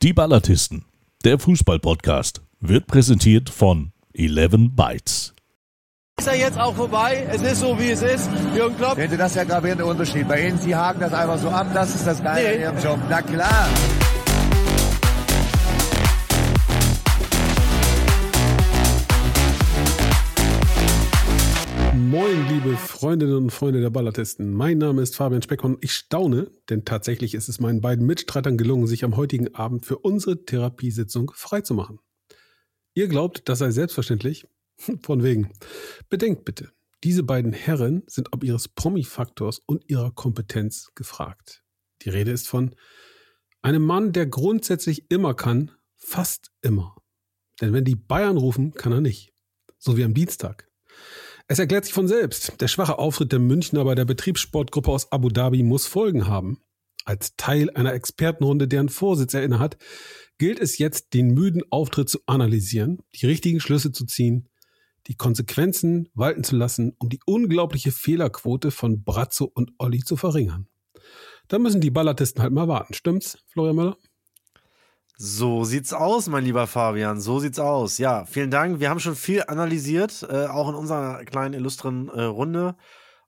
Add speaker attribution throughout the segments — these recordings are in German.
Speaker 1: Die Ballatisten, der Fußball-Podcast, wird präsentiert von 11 Bytes.
Speaker 2: Ist ja jetzt auch vorbei. Es ist so, wie es ist. Jürgen Klopp.
Speaker 3: Hätte das ja gravierenden Unterschied. Bei Ihnen, Sie haken das einfach so ab. Das ist das Geile
Speaker 2: Nee.
Speaker 3: in Ihrem Job. Na klar.
Speaker 4: Moin, liebe Freundinnen und Freunde der Ballatisten. Mein Name ist Fabian Speckmann. Ich staune, denn tatsächlich ist es meinen beiden Mitstreitern gelungen, sich am heutigen Abend für unsere Therapiesitzung freizumachen. Ihr glaubt, das sei selbstverständlich? Von wegen. Bedenkt bitte, diese beiden Herren sind ob ihres Promi-Faktors und ihrer Kompetenz gefragt. Die Rede ist von einem Mann, der grundsätzlich immer kann, fast immer. Denn wenn die Bayern rufen, kann er nicht. So wie am Dienstag. Es erklärt sich von selbst. Der schwache Auftritt der Münchner bei der Betriebssportgruppe aus Abu Dhabi muss Folgen haben. Als Teil einer Expertenrunde, deren Vorsitz er innehat, gilt es jetzt, den müden Auftritt zu analysieren, die richtigen Schlüsse zu ziehen, die Konsequenzen walten zu lassen, um die unglaubliche Fehlerquote von Brazzo und Olli zu verringern. Da müssen die Ballatisten halt mal warten. Stimmt's, Florian Müller?
Speaker 5: So sieht's aus, mein lieber Fabian. So sieht's aus. Ja, vielen Dank. Wir haben schon viel analysiert, äh, auch in unserer kleinen illustren äh, Runde.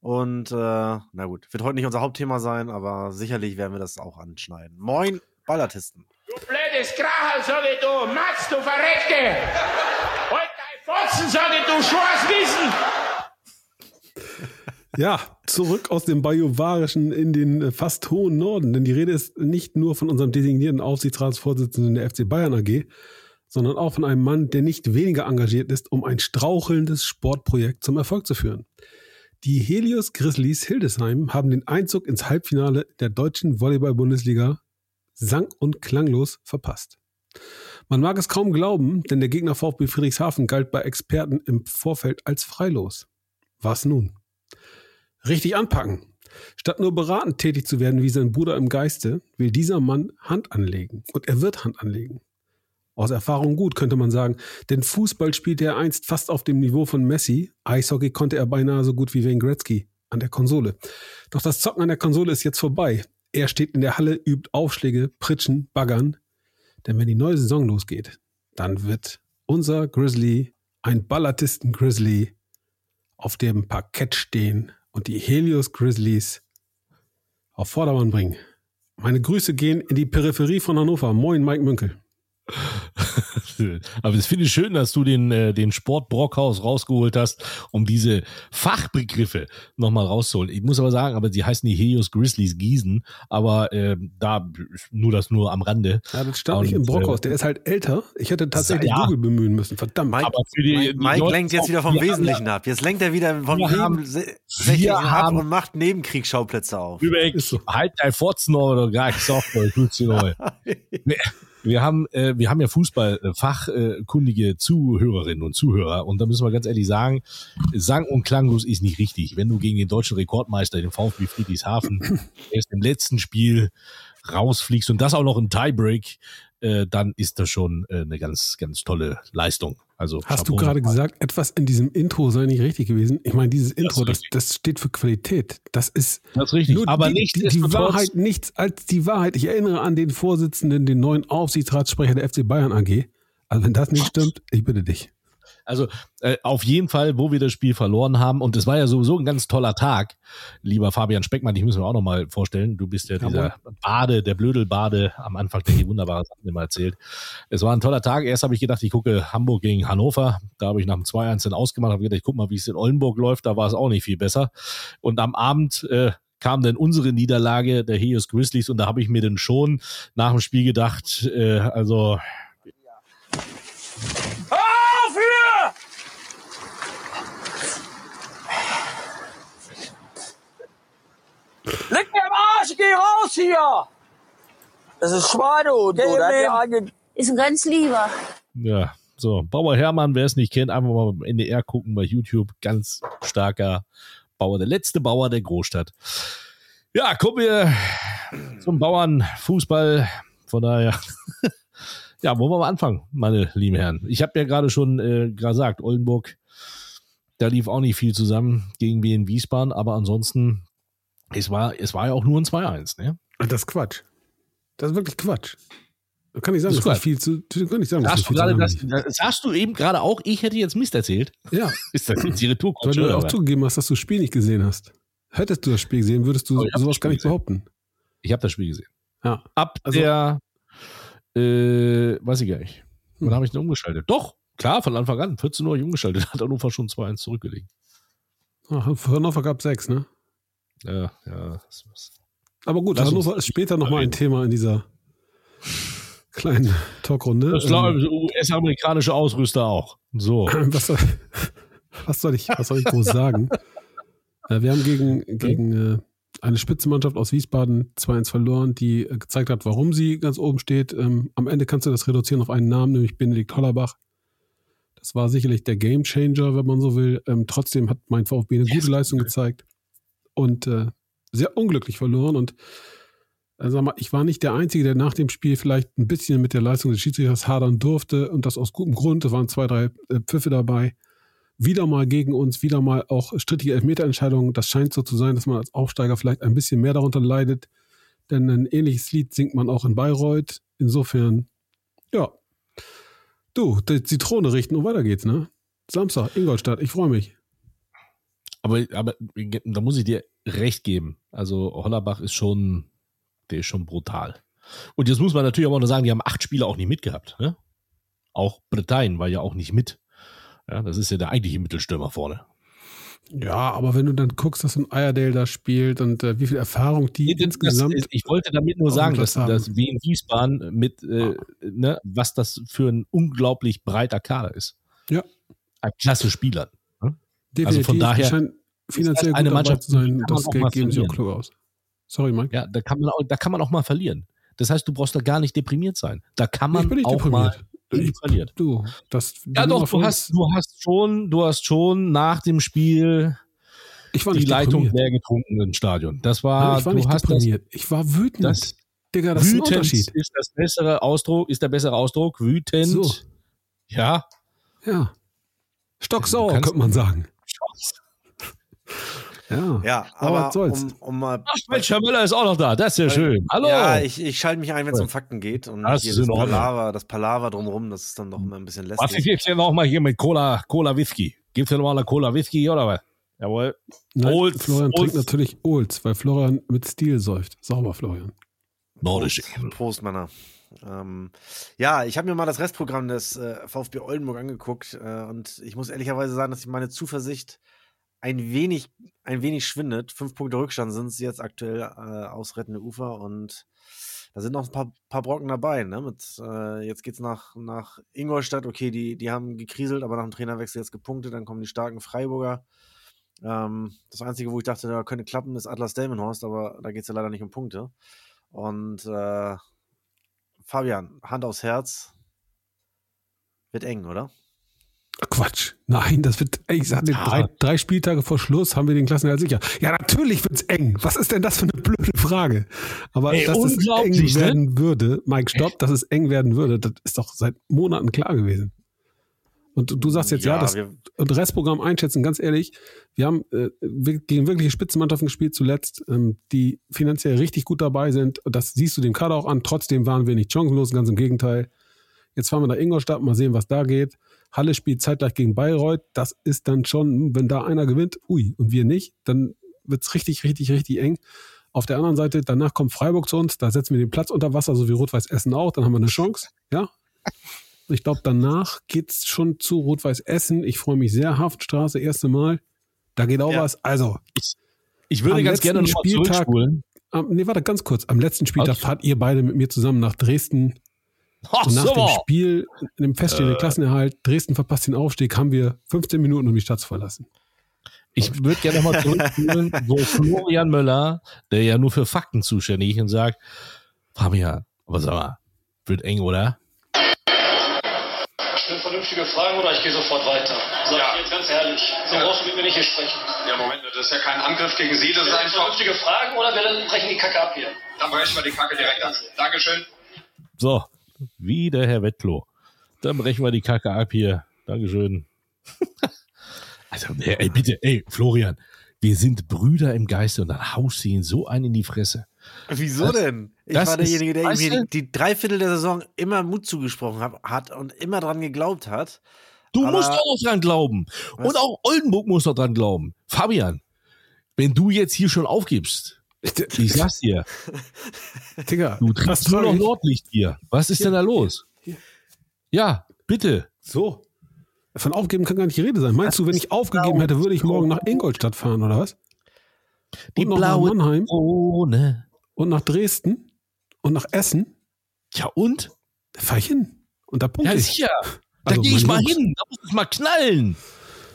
Speaker 5: Und äh, na gut, wird heute nicht unser Hauptthema sein, aber sicherlich werden wir das auch anschneiden. Moin, Ballatisten.
Speaker 6: Du blödes Krachel, sag ich du, Matz, du Verreckte! Halt dein Fotzen, sag ich du, Schwarzwissen!
Speaker 4: Ja, zurück aus dem Bajuwarischen in den äh, fast hohen Norden. Denn die Rede ist nicht nur von unserem designierten Aufsichtsratsvorsitzenden der FC Bayern AG, sondern auch von einem Mann, der nicht weniger engagiert ist, um ein strauchelndes Sportprojekt zum Erfolg zu führen. Die Helios Grizzlies Hildesheim haben den Einzug ins Halbfinale der deutschen Volleyball-Bundesliga sang- und klanglos verpasst. Man mag es kaum glauben, denn der Gegner VfB Friedrichshafen galt bei Experten im Vorfeld als freilos. Was nun? Richtig anpacken. Statt nur beratend tätig zu werden wie sein Bruder im Geiste, will dieser Mann Hand anlegen. Und er wird Hand anlegen. Aus Erfahrung gut, könnte man sagen, denn Fußball spielte er einst fast auf dem Niveau von Messi, Eishockey konnte er beinahe so gut wie Wayne Gretzky an der Konsole. Doch das Zocken an der Konsole ist jetzt vorbei. Er steht in der Halle, übt Aufschläge, Pritschen, Baggern. Denn wenn die neue Saison losgeht, dann wird unser Grizzly ein Ballatisten-Grizzly auf dem Parkett stehen und die Helios Grizzlies auf Vordermann bringen. Meine Grüße gehen in die Peripherie von Hannover. Moin, Mike Münkel.
Speaker 1: Aber es finde ich schön, dass du den, äh, den Sport Brockhaus rausgeholt hast, um diese Fachbegriffe nochmal rauszuholen. Ich muss aber sagen, aber die heißen die Helios Grizzlies Gießen, aber äh, da nur das nur am Rande.
Speaker 4: Ja, das stand
Speaker 1: Und,
Speaker 4: nicht im
Speaker 1: äh,
Speaker 4: Brockhaus. Der ist halt älter. Ich hätte tatsächlich
Speaker 1: Ja.
Speaker 4: Google bemühen müssen. Verdammt.
Speaker 5: Mike,
Speaker 1: Aber für die-
Speaker 5: Mike,
Speaker 1: die
Speaker 5: Mike lenkt jetzt wieder vom Wesentlichen ab. Jetzt lenkt er wieder vom
Speaker 1: haben-
Speaker 5: Nebensächlichen
Speaker 1: wir
Speaker 5: ab
Speaker 1: haben-
Speaker 5: und macht Nebenkriegsschauplätze auf.
Speaker 4: So.
Speaker 1: halt dein Fotzen oder gar nicht Softball, tut's dir neu. Wir, haben, äh, wir haben ja Fußball-fachkundige Zuhörerinnen und Zuhörer und da müssen wir ganz ehrlich sagen, sang- und klanglos ist nicht richtig. Wenn du gegen den deutschen Rekordmeister, den VfB Friedrichshafen, erst im letzten Spiel rausfliegst und das auch noch im Tiebreak, äh, dann ist das schon äh, eine ganz, ganz tolle Leistung. Also
Speaker 4: Hast du
Speaker 1: Chapeau
Speaker 4: gerade
Speaker 1: nochmal.
Speaker 4: gesagt, etwas in diesem Intro sei nicht richtig gewesen? Ich meine, dieses Intro, das, das steht für Qualität. Das ist
Speaker 1: Das ist richtig.
Speaker 4: nur
Speaker 1: aber
Speaker 4: die,
Speaker 1: nicht
Speaker 4: die, die Wahrheit, nichts als die Wahrheit. Ich erinnere an den Vorsitzenden, den neuen Aufsichtsratssprecher der FC Bayern AG. Also wenn das nicht stimmt, ich bitte dich.
Speaker 1: Also äh, auf jeden Fall, wo wir das Spiel verloren haben, und es war ja sowieso ein ganz toller Tag, lieber Fabian Speckmann, ich muss mir auch nochmal vorstellen, du bist ja dieser Bade, der Blödelbade am Anfang, der hier wunderbare Sachen immer erzählt. Es war ein toller Tag. Erst habe ich gedacht, ich gucke Hamburg gegen Hannover. Da habe ich nach dem 2-1 dann ausgemacht, habe gedacht, ich guck mal, wie es in Oldenburg läuft. Da war es auch nicht viel besser. Und am Abend äh, kam dann unsere Niederlage der Helios Grizzlies und da habe ich mir dann schon nach dem Spiel gedacht, äh, also
Speaker 6: Auf hier! Leck mir am Arsch, geh raus hier! Das ist Schweino, du, der hat.
Speaker 7: Ist ein ganz lieber.
Speaker 1: Ja, so. Bauer Hermann, wer es nicht kennt, einfach mal beim NDR gucken bei YouTube. Ganz starker Bauer, der letzte Bauer der Großstadt. Ja, kommen wir zum Bauernfußball. Von daher, ja, wollen wir mal anfangen, meine lieben Herren. Ich habe ja gerade schon äh, gesagt, Oldenburg, da lief auch nicht viel zusammen gegen Wien Wiesbaden, aber ansonsten, es war, es war ja auch nur ein 2-1, ne?
Speaker 4: Das ist Quatsch. Das ist wirklich Quatsch. Kann ich sagen,
Speaker 1: Das
Speaker 4: das
Speaker 1: ist
Speaker 4: viel zu, kann ich sagen, das
Speaker 1: Sagst du, gerade das,
Speaker 4: langweilig.
Speaker 1: sagst du eben gerade auch, ich hätte jetzt Mist erzählt?
Speaker 4: Ja,
Speaker 1: Ist das jetzt die
Speaker 4: weil
Speaker 1: Retour?
Speaker 4: du auch zugegeben hast, dass du das Spiel nicht gesehen hast. Hättest du das Spiel gesehen, würdest du
Speaker 1: Oh,
Speaker 4: sowas
Speaker 1: das
Speaker 4: gar nicht
Speaker 1: Spiel
Speaker 4: behaupten.
Speaker 1: Ich habe das Spiel gesehen.
Speaker 4: Ja.
Speaker 1: Ab
Speaker 4: Also-
Speaker 1: der, äh, weiß ich gar nicht. Wann
Speaker 4: Hm.
Speaker 1: habe ich denn umgeschaltet? Doch, klar, von Anfang an. 14 Uhr hab ich umgeschaltet. Hat Hannover schon 2-1 zurückgelegt.
Speaker 4: Ach, Hannover gab es sechs, ne?
Speaker 1: Ja, ja.
Speaker 4: Aber gut,
Speaker 1: Lass
Speaker 4: Hannover ist später nochmal ein. Thema in dieser kleinen Talkrunde.
Speaker 1: Das glaube ich, US-amerikanische Ausrüster auch. So.
Speaker 4: was, soll, was, soll ich, was soll ich groß sagen? Äh, wir haben gegen, gegen äh, eine Spitzenmannschaft aus Wiesbaden 2-1 verloren, die äh, gezeigt hat, warum sie ganz oben steht. Ähm, am Ende kannst du das reduzieren auf einen Namen, nämlich Benedikt Hollerbach. Das war sicherlich der Gamechanger, wenn man so will. Ähm, trotzdem hat mein VfB eine gute Leistung gezeigt und äh, sehr unglücklich verloren. Und äh, sag mal, ich war nicht der Einzige, der nach dem Spiel vielleicht ein bisschen mit der Leistung des Schiedsrichters hadern durfte und das aus gutem Grund. Da waren zwei, drei äh, Pfiffe dabei. Wieder mal gegen uns, wieder mal auch strittige Elfmeterentscheidungen. Das scheint so zu sein, dass man als Aufsteiger vielleicht ein bisschen mehr darunter leidet. Denn ein ähnliches Lied singt man auch in Bayreuth. Insofern, ja. Du, die Zitrone richten und weiter geht's, ne? Samstag, Ingolstadt, ich freue mich.
Speaker 1: Aber, aber da muss ich dir recht geben. Also Hollerbach ist schon, der ist schon brutal. Und jetzt muss man natürlich aber auch noch sagen, die haben acht Spieler auch nicht mitgehabt. Ne? Auch Bretagne war ja auch nicht mit. Ja, das ist ja der eigentliche Mittelstürmer vorne.
Speaker 4: Ja, aber wenn du dann guckst, dass ein Eierdale da spielt und äh, wie viel Erfahrung die
Speaker 1: Das-
Speaker 4: insgesamt.
Speaker 1: das, ich wollte damit nur sagen, dass, dass wie in Wiesbaden mit, äh, ne, was das für ein unglaublich breiter Kader ist.
Speaker 4: Ja.
Speaker 1: An klasse Spielern.
Speaker 4: definitiv,
Speaker 1: also von daher
Speaker 4: finanziell
Speaker 1: das eine Mannschaft,
Speaker 4: zu sein. Das Geld
Speaker 1: mal
Speaker 4: geben sie auch klug aus. Sorry, Mike.
Speaker 1: Ja, da kann man auch, da kann man auch mal verlieren. Das heißt, du brauchst da gar nicht deprimiert sein. Da kann man
Speaker 4: ich bin nicht
Speaker 1: auch mal
Speaker 4: deprimiert. Ich,
Speaker 1: verlieren.
Speaker 4: du, das.
Speaker 1: Ja, doch, du hast, du hast schon, du hast schon nach dem Spiel
Speaker 4: ich war
Speaker 1: die Leitung
Speaker 4: deprimiert.
Speaker 1: leer getrunken im Stadion. Das war,
Speaker 4: ich war nicht deprimiert. ich war wütend.
Speaker 1: das, das
Speaker 4: Digga, das ist ein
Speaker 1: wütend
Speaker 4: Unterschied.
Speaker 1: ist das bessere Ausdruck, ist der bessere Ausdruck. Wütend.
Speaker 4: So.
Speaker 1: Ja.
Speaker 4: Ja. Stocksauer, könnte man sagen. Ja.
Speaker 5: Ja,
Speaker 4: Aber
Speaker 5: aber
Speaker 4: was soll's.
Speaker 5: um, um mal.
Speaker 1: Ach, Mensch, Herr Müller ist auch noch da. Das ist ja schön. Hallo.
Speaker 5: Ja, ich, ich schalte mich ein, wenn es um Fakten geht. Und
Speaker 1: Das
Speaker 5: hier
Speaker 1: ist
Speaker 5: das. Palaver, das Palaver drumherum, das ist dann doch immer ein bisschen
Speaker 1: Was
Speaker 5: lästig.
Speaker 1: jetzt hier noch mal hier mit Cola, Cola Whisky? Gibt's denn mal eine Cola Whisky oder was? Jawohl.
Speaker 4: Nein,
Speaker 1: Olds,
Speaker 4: Florian trinkt
Speaker 1: Olds.
Speaker 4: natürlich Olds, weil Florian mit Stil säuft. Sauber, Florian.
Speaker 1: Nordisch.
Speaker 5: Prost, Prost Männer. Ähm, ja, ich habe mir mal das Restprogramm des äh, VfB Oldenburg angeguckt äh, und ich muss ehrlicherweise sagen, dass ich meine Zuversicht ein wenig, ein wenig schwindet. Fünf Punkte Rückstand sind es jetzt aktuell äh, ausrettende Ufer und da sind noch ein paar, paar Brocken dabei. Ne? Mit, äh, jetzt geht's nach, nach Ingolstadt. Okay, die, die haben gekriselt, aber nach dem Trainerwechsel jetzt gepunktet. Dann kommen die starken Freiburger. Ähm, das Einzige, wo ich dachte, da könnte klappen, ist Atlas Delmenhorst, aber da geht's ja leider nicht um Punkte. Und äh, Fabian, Hand aufs Herz. Wird eng, oder?
Speaker 4: Quatsch. Nein, das wird, ich sag dir, drei, drei Spieltage vor Schluss haben wir den Klassenerhalt sicher. Ja, natürlich wird's eng. Was ist denn das für eine blöde Frage? Aber
Speaker 1: Ey,
Speaker 4: dass es eng
Speaker 1: ne?
Speaker 4: werden würde, Mike, stopp, dass es eng werden würde, das ist doch seit Monaten klar gewesen. Und du, sagst jetzt, ja, das
Speaker 5: wir,
Speaker 4: und Restprogramm einschätzen, ganz ehrlich, wir haben äh, gegen wirkliche Spitzenmannschaften gespielt zuletzt, ähm, die finanziell richtig gut dabei sind. Das siehst du dem Kader auch an. Trotzdem waren wir nicht chancenlos, ganz im Gegenteil. Jetzt fahren wir nach Ingolstadt, mal sehen, was da geht. Halle spielt zeitgleich gegen Bayreuth. Das ist dann schon, wenn da einer gewinnt, ui, und wir nicht, dann wird's richtig, richtig, richtig eng. Auf der anderen Seite, danach kommt Freiburg zu uns, da setzen wir den Platz unter Wasser, so wie Rot-Weiß Essen auch, dann haben wir eine Chance. Ja, ich glaube, danach geht's schon zu Rot-Weiß Essen. Ich freue mich sehr. Hafenstraße, erste Mal. Da geht auch
Speaker 5: Ja.
Speaker 4: was. Also,
Speaker 1: Ich würde
Speaker 4: Am
Speaker 1: ganz gerne noch mal
Speaker 4: Spieltag- nee, warte, ganz kurz. Am letzten Spieltag
Speaker 1: Okay.
Speaker 4: fahrt ihr beide mit mir zusammen nach Dresden.
Speaker 1: Ach,
Speaker 4: Und nach
Speaker 1: so.
Speaker 4: dem Spiel, in dem feststehenden
Speaker 1: Äh.
Speaker 4: Klassenerhalt, Dresden verpasst den Aufstieg, haben wir 15 Minuten, um die Stadt zu verlassen.
Speaker 1: Ich würde gerne noch mal zurückspulen, wo Florian Müller, der ja nur für Fakten zuständig ist, und sagt, Fabian, aber sag mal, wird eng, oder?
Speaker 7: Stell vernünftige Fragen oder ich gehe sofort weiter. Sag
Speaker 8: Ja.
Speaker 7: ich jetzt ganz ehrlich. So
Speaker 8: Ja.
Speaker 7: brauchst du mit mir nicht hier sprechen.
Speaker 8: Ja, Moment, das ist ja kein Angriff gegen Sie, das ist
Speaker 7: Stell
Speaker 8: einfach.
Speaker 7: vernünftige Fragen oder wir brechen die Kacke ab hier.
Speaker 8: Dann brechen wir die Kacke direkt an. Dankeschön.
Speaker 1: So, wie der Herr Wettlo. Dann brechen wir die Kacke ab hier. Dankeschön. also, ey, ey, bitte, ey, Florian, wir sind Brüder im Geiste und dann haust du ihn so einen in die Fresse.
Speaker 5: Wieso
Speaker 1: Das-
Speaker 5: denn? Ich war derjenige, der ihm die, Dreiviertel der Saison immer Mut zugesprochen hat, hat und immer dran geglaubt hat.
Speaker 1: Du
Speaker 5: Aber-
Speaker 1: musst auch dran glauben.
Speaker 5: Was?
Speaker 1: Und auch Oldenburg muss noch dran glauben. Fabian, wenn du jetzt hier schon aufgibst, ich sag's dir,
Speaker 4: Digga,
Speaker 1: du
Speaker 4: das
Speaker 1: triffst nur noch
Speaker 4: ich.
Speaker 1: Nordlicht hier. Was ist denn da los?
Speaker 4: hier.
Speaker 1: Ja, bitte.
Speaker 4: So. Von aufgeben kann gar nicht die Rede sein. Meinst du, wenn ich aufgegeben hätte, würde ich morgen nach Ingolstadt fahren, oder was?
Speaker 1: Die
Speaker 4: Und noch nach
Speaker 1: blaue
Speaker 4: Mannheim
Speaker 1: Ohne.
Speaker 4: und nach Dresden und nach Essen?
Speaker 1: Ja, und?
Speaker 4: Da fahr ich hin. Und da punkte
Speaker 1: Ja,
Speaker 4: ich.
Speaker 1: sicher. Da
Speaker 4: Also,
Speaker 1: gehe ich mal
Speaker 4: Jungs.
Speaker 1: hin. Da muss es mal knallen.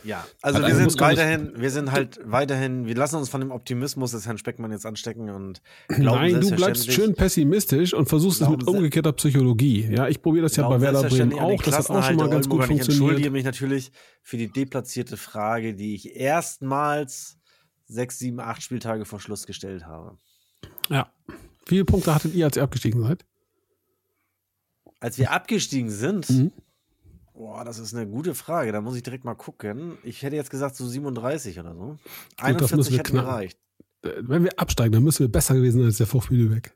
Speaker 5: Ja, also
Speaker 1: Hat
Speaker 5: wir sind weiterhin, wir sind halt weiterhin, wir lassen uns von dem Optimismus des Herrn Speckmann jetzt anstecken und glauben
Speaker 4: Nein, du bleibst schön pessimistisch und versuchst es mit umgekehrter Psychologie. Ja, ich probiere das ja bei Werder Bremen auch. Das hat auch schon mal ganz gut.
Speaker 5: Ich
Speaker 4: funktioniert.
Speaker 5: entschuldige mich natürlich für die deplatzierte Frage, die ich erstmals sechs, sieben, acht Spieltage vor Schluss gestellt habe.
Speaker 4: Ja. Wie viele Punkte hattet ihr, als ihr abgestiegen seid?
Speaker 5: Als wir abgestiegen sind,
Speaker 4: Mhm.
Speaker 5: Boah, das ist eine gute Frage. Da muss ich direkt mal gucken. Ich hätte jetzt gesagt so 37 oder so.
Speaker 4: das müssen
Speaker 5: 41
Speaker 4: wir
Speaker 5: hätten
Speaker 4: knacken.
Speaker 5: gereicht.
Speaker 4: Äh, Wenn wir absteigen, dann müssen wir besser gewesen sein als der VfB Lübeck.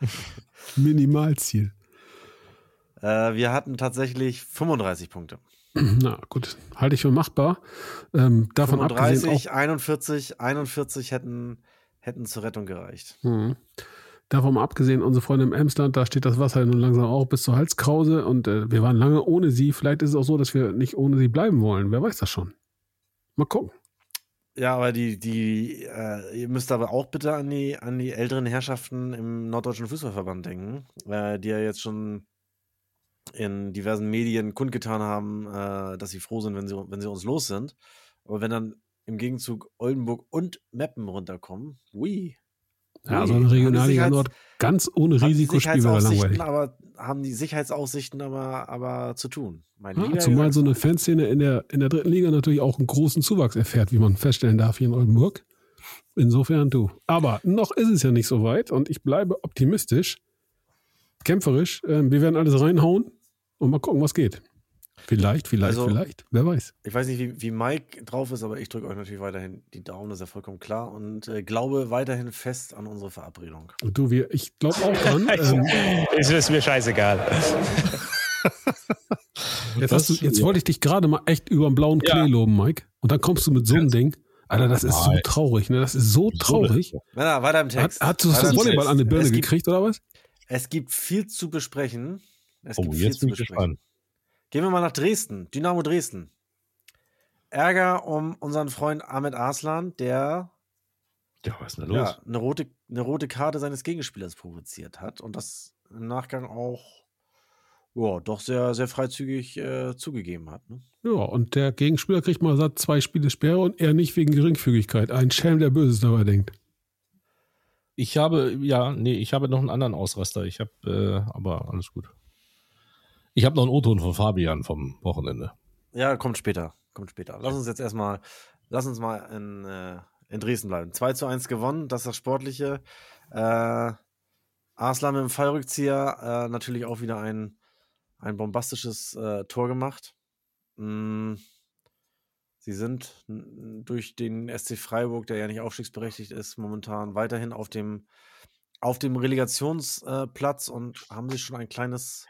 Speaker 4: Minimalziel.
Speaker 5: Äh, wir hatten tatsächlich 35 Punkte.
Speaker 4: Na gut, halte ich für machbar. Ähm, davon abgesehen
Speaker 5: 35,
Speaker 4: auch,
Speaker 5: 41, 41 hätten, hätten zur Rettung gereicht.
Speaker 4: Mhm. Davon abgesehen, unsere Freunde im Emsland, da steht das Wasser nun langsam auch bis zur Halskrause und äh, wir waren lange ohne sie. Vielleicht ist es auch so, dass wir nicht ohne sie bleiben wollen. Wer weiß das schon. Mal gucken.
Speaker 5: Ja, aber die, die, äh, ihr müsst aber auch bitte an die, an die älteren Herrschaften im Norddeutschen Fußballverband denken, äh, die ja jetzt schon in diversen Medien kundgetan haben, äh, dass sie froh sind, wenn sie, wenn sie uns los sind. Aber wenn dann im Gegenzug Oldenburg und Meppen runterkommen, ui.
Speaker 4: Ja, so
Speaker 5: die
Speaker 4: Regionalliga Nord ganz ohne Risikospiel wäre langweilig.
Speaker 5: aber haben die Sicherheitsaussichten aber, aber zu tun. Mein
Speaker 4: Ja, zumal so eine. Fanszene in der, in der dritten Liga natürlich auch einen großen Zuwachs erfährt, wie man feststellen darf hier in Oldenburg. Insofern du. Aber noch ist es ja nicht so weit und ich bleibe optimistisch, kämpferisch. Ähm, wir werden alles reinhauen und mal gucken, was geht. Vielleicht, vielleicht,
Speaker 5: Also-
Speaker 4: vielleicht. Wer weiß.
Speaker 5: Ich weiß nicht, wie, wie Mike drauf ist, aber ich drücke euch natürlich weiterhin die Daumen, das ist ja vollkommen klar und äh, glaube weiterhin fest an unsere Verabredung.
Speaker 4: Und du, wir, ich glaube auch dran. ähm,
Speaker 9: Es ist mir scheißegal.
Speaker 4: jetzt, hast du, jetzt wollte ich dich gerade mal echt über den blauen Klee
Speaker 1: Ja.
Speaker 4: loben, Mike. Und dann kommst du mit so einem Ding. Alter, das ist so traurig, ne? Das ist so traurig.
Speaker 5: Männer, weiter im
Speaker 4: Hat,
Speaker 5: Text.
Speaker 4: hast du
Speaker 5: im
Speaker 4: Volleyball an die Birne
Speaker 5: gibt,
Speaker 4: gekriegt, oder was?
Speaker 5: Es gibt viel zu besprechen. Es
Speaker 1: Oh,
Speaker 5: gibt viel
Speaker 1: jetzt
Speaker 5: zu
Speaker 1: bin ich
Speaker 5: besprechen.
Speaker 1: gespannt.
Speaker 5: Gehen wir mal nach Dresden. Dynamo Dresden. Ärger um unseren Freund Ahmed Arslan, der
Speaker 1: Ja, was ist denn da los?
Speaker 5: ja, eine, rote, eine rote Karte seines Gegenspielers provoziert hat und das im Nachgang auch ja, doch sehr, sehr freizügig äh, zugegeben hat. Ne?
Speaker 4: Ja, und der Gegenspieler kriegt mal satt zwei Spiele Sperre und er nicht wegen Geringfügigkeit. Ein Schelm, der Böses dabei denkt.
Speaker 1: Ich habe, ja, nee, ich habe noch einen anderen Ausraster. Ich habe, äh, aber alles gut. Ich habe noch einen O-Ton von Fabian vom Wochenende.
Speaker 5: Ja, kommt später. Kommt später. Lass uns jetzt erstmal, lass uns mal in, äh, in Dresden bleiben. 2 zu 1 gewonnen, das ist das Sportliche. Äh, Arslan mit dem Fallrückzieher, äh, natürlich auch wieder ein, ein bombastisches äh, Tor gemacht. Mm, Sie sind durch den SC Freiburg, der ja nicht aufstiegsberechtigt ist, momentan weiterhin auf dem, auf dem Relegationsplatz und haben sich schon ein kleines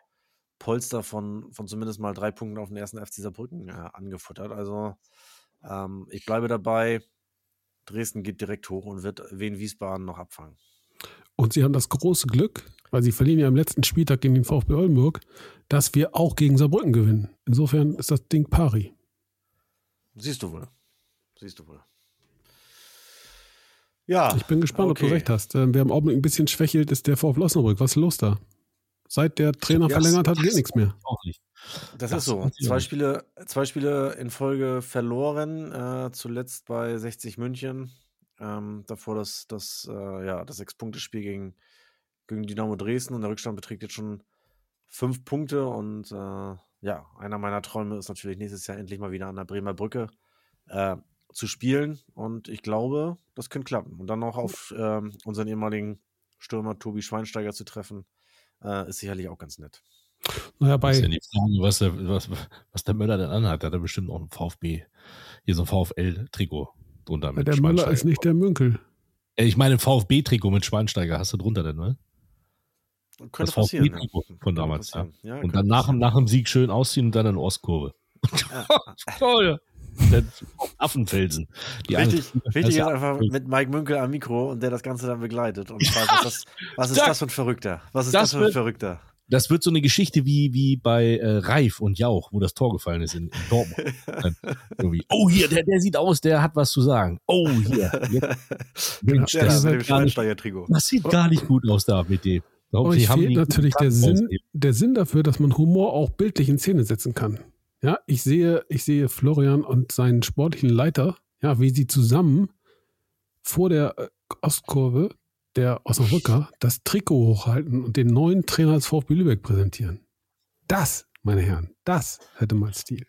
Speaker 5: Polster von, von zumindest mal drei Punkten auf den ersten FC Saarbrücken äh, angefuttert. Also ähm, ich bleibe dabei. Dresden geht direkt hoch und wird Wien Wiesbaden noch abfangen.
Speaker 4: Und sie haben das große Glück, weil sie verlieren ja am letzten Spieltag gegen den VfB Oldenburg, dass wir auch gegen Saarbrücken gewinnen. Insofern ist das Ding pari.
Speaker 5: Siehst du wohl. Siehst du wohl. Ja.
Speaker 4: Ich bin gespannt, ob du
Speaker 5: okay.
Speaker 4: recht hast. Ähm, Wer im Augenblick ein bisschen schwächelt, ist der VfL Osnabrück. Was ist los da? Seit der Trainer
Speaker 1: Ja,
Speaker 4: verlängert hat, geht nichts mehr.
Speaker 1: Auch nicht.
Speaker 5: Das,
Speaker 1: Das
Speaker 5: ist so. Zwei Spiele, zwei Spiele in Folge verloren, äh, zuletzt bei 60 München. Ähm, davor das, das, äh, ja, das Sechs-Punkte-Spiel gegen, gegen Dynamo Dresden und der Rückstand beträgt jetzt schon fünf Punkte. Und äh, ja, einer meiner Träume ist natürlich nächstes Jahr endlich mal wieder an der Bremer Brücke äh, zu spielen. Und ich glaube, das könnte klappen. Und dann noch auf ähm, unseren ehemaligen Stürmer Tobi Schweinsteiger zu treffen, äh, ist sicherlich auch ganz nett.
Speaker 4: Naja,
Speaker 1: Das ist ja
Speaker 4: bei,
Speaker 1: die Frage, was der, was, was der Möller denn anhat. Hat er bestimmt auch ein VfB, hier so ein VfL-Trikot drunter
Speaker 4: bei
Speaker 1: mit
Speaker 4: der Möller ist nicht der Münkel.
Speaker 1: Äh, Ich meine, VfB-Trikot mit Schweinsteiger hast du drunter denn, ne?
Speaker 5: Könnte
Speaker 1: das
Speaker 5: passieren.
Speaker 1: VfB-Trikot von damals. Ja.
Speaker 5: Ja,
Speaker 1: und dann nach, dem- nach dem Sieg schön ausziehen und dann in Ostkurve. Toll. Der Affenfelsen. Die
Speaker 5: Richtig,
Speaker 1: Angst-
Speaker 5: richtig ist
Speaker 1: Ja,
Speaker 5: einfach mit Mike Münkel am Mikro und der das Ganze dann begleitet. Und fragt, was, das, was ist
Speaker 1: Zack.
Speaker 5: das für ein Verrückter? Was ist
Speaker 1: Das
Speaker 5: das, für ein
Speaker 1: wird-
Speaker 5: Verrückter?
Speaker 1: Das wird so eine Geschichte wie, wie bei äh, Reif und Jauch, wo das Tor gefallen ist in, in Dortmund. Irgendwie, oh, hier, der, der sieht aus, der hat was zu sagen. Oh, hier. Jetzt, Mensch,
Speaker 5: Ja,
Speaker 1: das,
Speaker 5: mit
Speaker 1: sieht
Speaker 5: dem
Speaker 1: gar nicht, das sieht gar nicht gut aus da mit dem.
Speaker 4: Euch
Speaker 1: haben
Speaker 4: fehlt
Speaker 1: die-
Speaker 4: natürlich der Sinn, der Sinn dafür, dass man Humor auch bildlich in Szene setzen kann. Ja, ich sehe, ich sehe Florian und seinen sportlichen Leiter, ja, wie sie zusammen vor der äh, Ostkurve der Osnabrücker das Trikot hochhalten und den neuen Trainer des VfB Lübeck präsentieren. Das, meine Herren, das hätte mal Stil.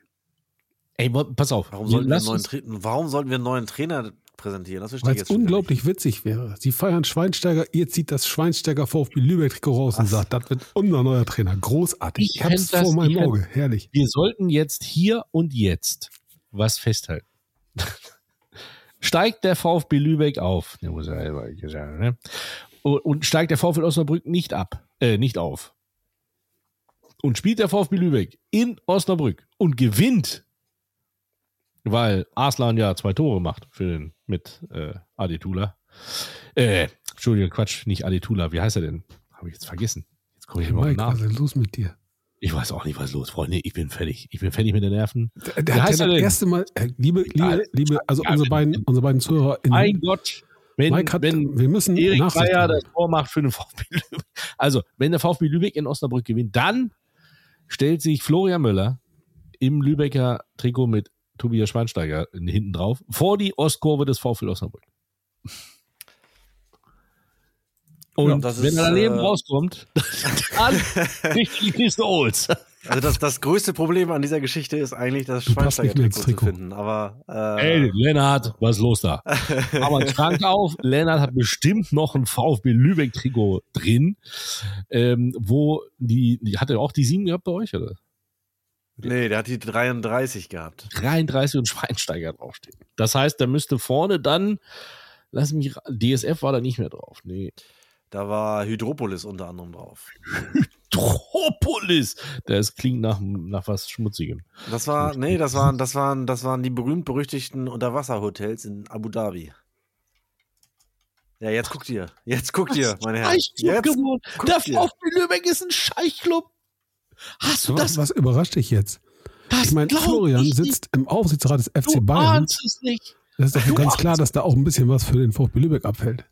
Speaker 1: Ey, pass auf.
Speaker 5: Warum sollten, wir einen neuen warum sollten wir einen neuen Trainer präsentieren? Das verstehe
Speaker 4: Weil
Speaker 5: ich
Speaker 4: es unglaublich witzig wäre. Sie feiern Schweinsteiger, ihr zieht das Schweinsteiger VfB Lübeck-Trikot raus und
Speaker 5: Was?
Speaker 4: sagt, das wird unser neuer Trainer. Großartig.
Speaker 1: Ich
Speaker 4: Ich, hab's
Speaker 1: das-
Speaker 4: vor meinem Auge. Herrlich.
Speaker 1: wir sollten jetzt hier und jetzt was festhalten. steigt der VfB Lübeck auf, der muss ja selber sagen, ne? und, und steigt der VfL Osnabrück nicht ab, äh, nicht auf. Und spielt der VfB Lübeck in Osnabrück und gewinnt, weil Arslan ja zwei Tore macht für den mit äh, Adetula. Äh, Entschuldigung, Quatsch, nicht Adetula, wie heißt er denn? Habe ich jetzt vergessen. Jetzt komme ich
Speaker 4: Hey
Speaker 1: den
Speaker 4: Mike,
Speaker 1: Namen.
Speaker 4: was ist los mit dir?
Speaker 1: Ich weiß auch nicht, was ist los, Freunde. Ich bin fertig. Ich bin fertig mit den Nerven.
Speaker 4: Der, hat
Speaker 1: heißt
Speaker 4: ja das erste Mal, äh, liebe, liebe, liebe, also
Speaker 1: Egal.
Speaker 4: unsere beiden, unsere beiden Zuhörer in
Speaker 1: Mein Gott, wenn,
Speaker 4: Mike hat,
Speaker 1: wenn
Speaker 4: wir müssen
Speaker 1: Erik Bayer das Tor macht für den VfB Lübeck. Also, wenn der VfB Lübeck in Osnabrück gewinnt, dann stellt sich Florian Müller im Lübecker Trikot mit Tobias Schweinsteiger hinten drauf vor die Ostkurve des VfL Osnabrück. Und
Speaker 5: Ja, das
Speaker 1: wenn
Speaker 5: ist,
Speaker 1: er daneben
Speaker 5: äh,
Speaker 1: rauskommt, dann die Kiste Olds.
Speaker 5: Also das, das größte Problem an dieser Geschichte ist eigentlich das Schweinsteiger-Trikot zu finden. Aber äh,
Speaker 1: Ey, Lennart, was ist los da? Aber Schrank auf. Lennart hat bestimmt noch ein VfB Lübeck-Trikot drin, ähm, wo die, die, hat er auch die 7 gehabt bei euch, oder?
Speaker 5: Nee, der hat die 33 gehabt.
Speaker 1: 33 und Schweinsteiger draufstehen. Das heißt, da müsste vorne dann, lass mich, DSF war da nicht mehr drauf. Nee.
Speaker 5: Da war Hydropolis unter anderem drauf.
Speaker 1: Tropolis! Das klingt nach, nach was Schmutzigem.
Speaker 5: Das war, nee, das waren, das waren, das waren die berühmt-berüchtigten Unterwasserhotels in Abu Dhabi. Ja, jetzt guckt ihr. Jetzt guckt ihr, meine Herren. Jetzt guckt
Speaker 1: Der. VfB Lübeck ist ein Scheichclub. Hast du
Speaker 4: Was,
Speaker 1: das?
Speaker 4: was überrascht dich jetzt?
Speaker 1: das
Speaker 4: Ich meine, Florian
Speaker 1: ich
Speaker 4: sitzt im Aufsichtsrat des. FC
Speaker 1: Du
Speaker 4: Bayern.
Speaker 1: es nicht.
Speaker 4: Das ist doch
Speaker 1: Du
Speaker 4: ganz klar, dass da auch ein bisschen was für den VfB Lübeck abfällt.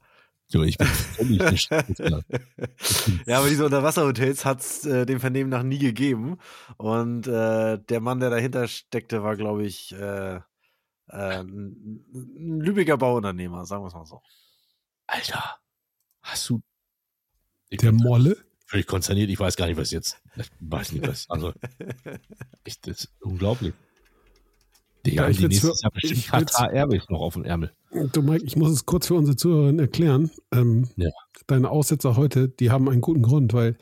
Speaker 1: Jo, ich bin völlig.
Speaker 5: Ja, aber diese Unterwasserhotels hat es äh, dem Vernehmen nach nie gegeben. Und äh, der Mann, der dahinter steckte, war, glaube ich, äh, äh, ein Lübecker Bauunternehmer, sagen wir es mal so.
Speaker 1: Alter, hast du. Ich
Speaker 4: Der Molle?
Speaker 1: Völlig konsterniert. Ich weiß gar nicht, was jetzt. Ich weiß nicht, was. Also, ich, das ist unglaublich. Die
Speaker 4: Ja, ich
Speaker 1: die bestimmt
Speaker 4: will's-
Speaker 1: Katar Airways noch auf dem Ärmel.
Speaker 4: Du Mike, ich muss es kurz für unsere Zuhörerinnen erklären. Ähm,
Speaker 1: Ja.
Speaker 4: Deine Aussetzer heute, die haben einen guten Grund, weil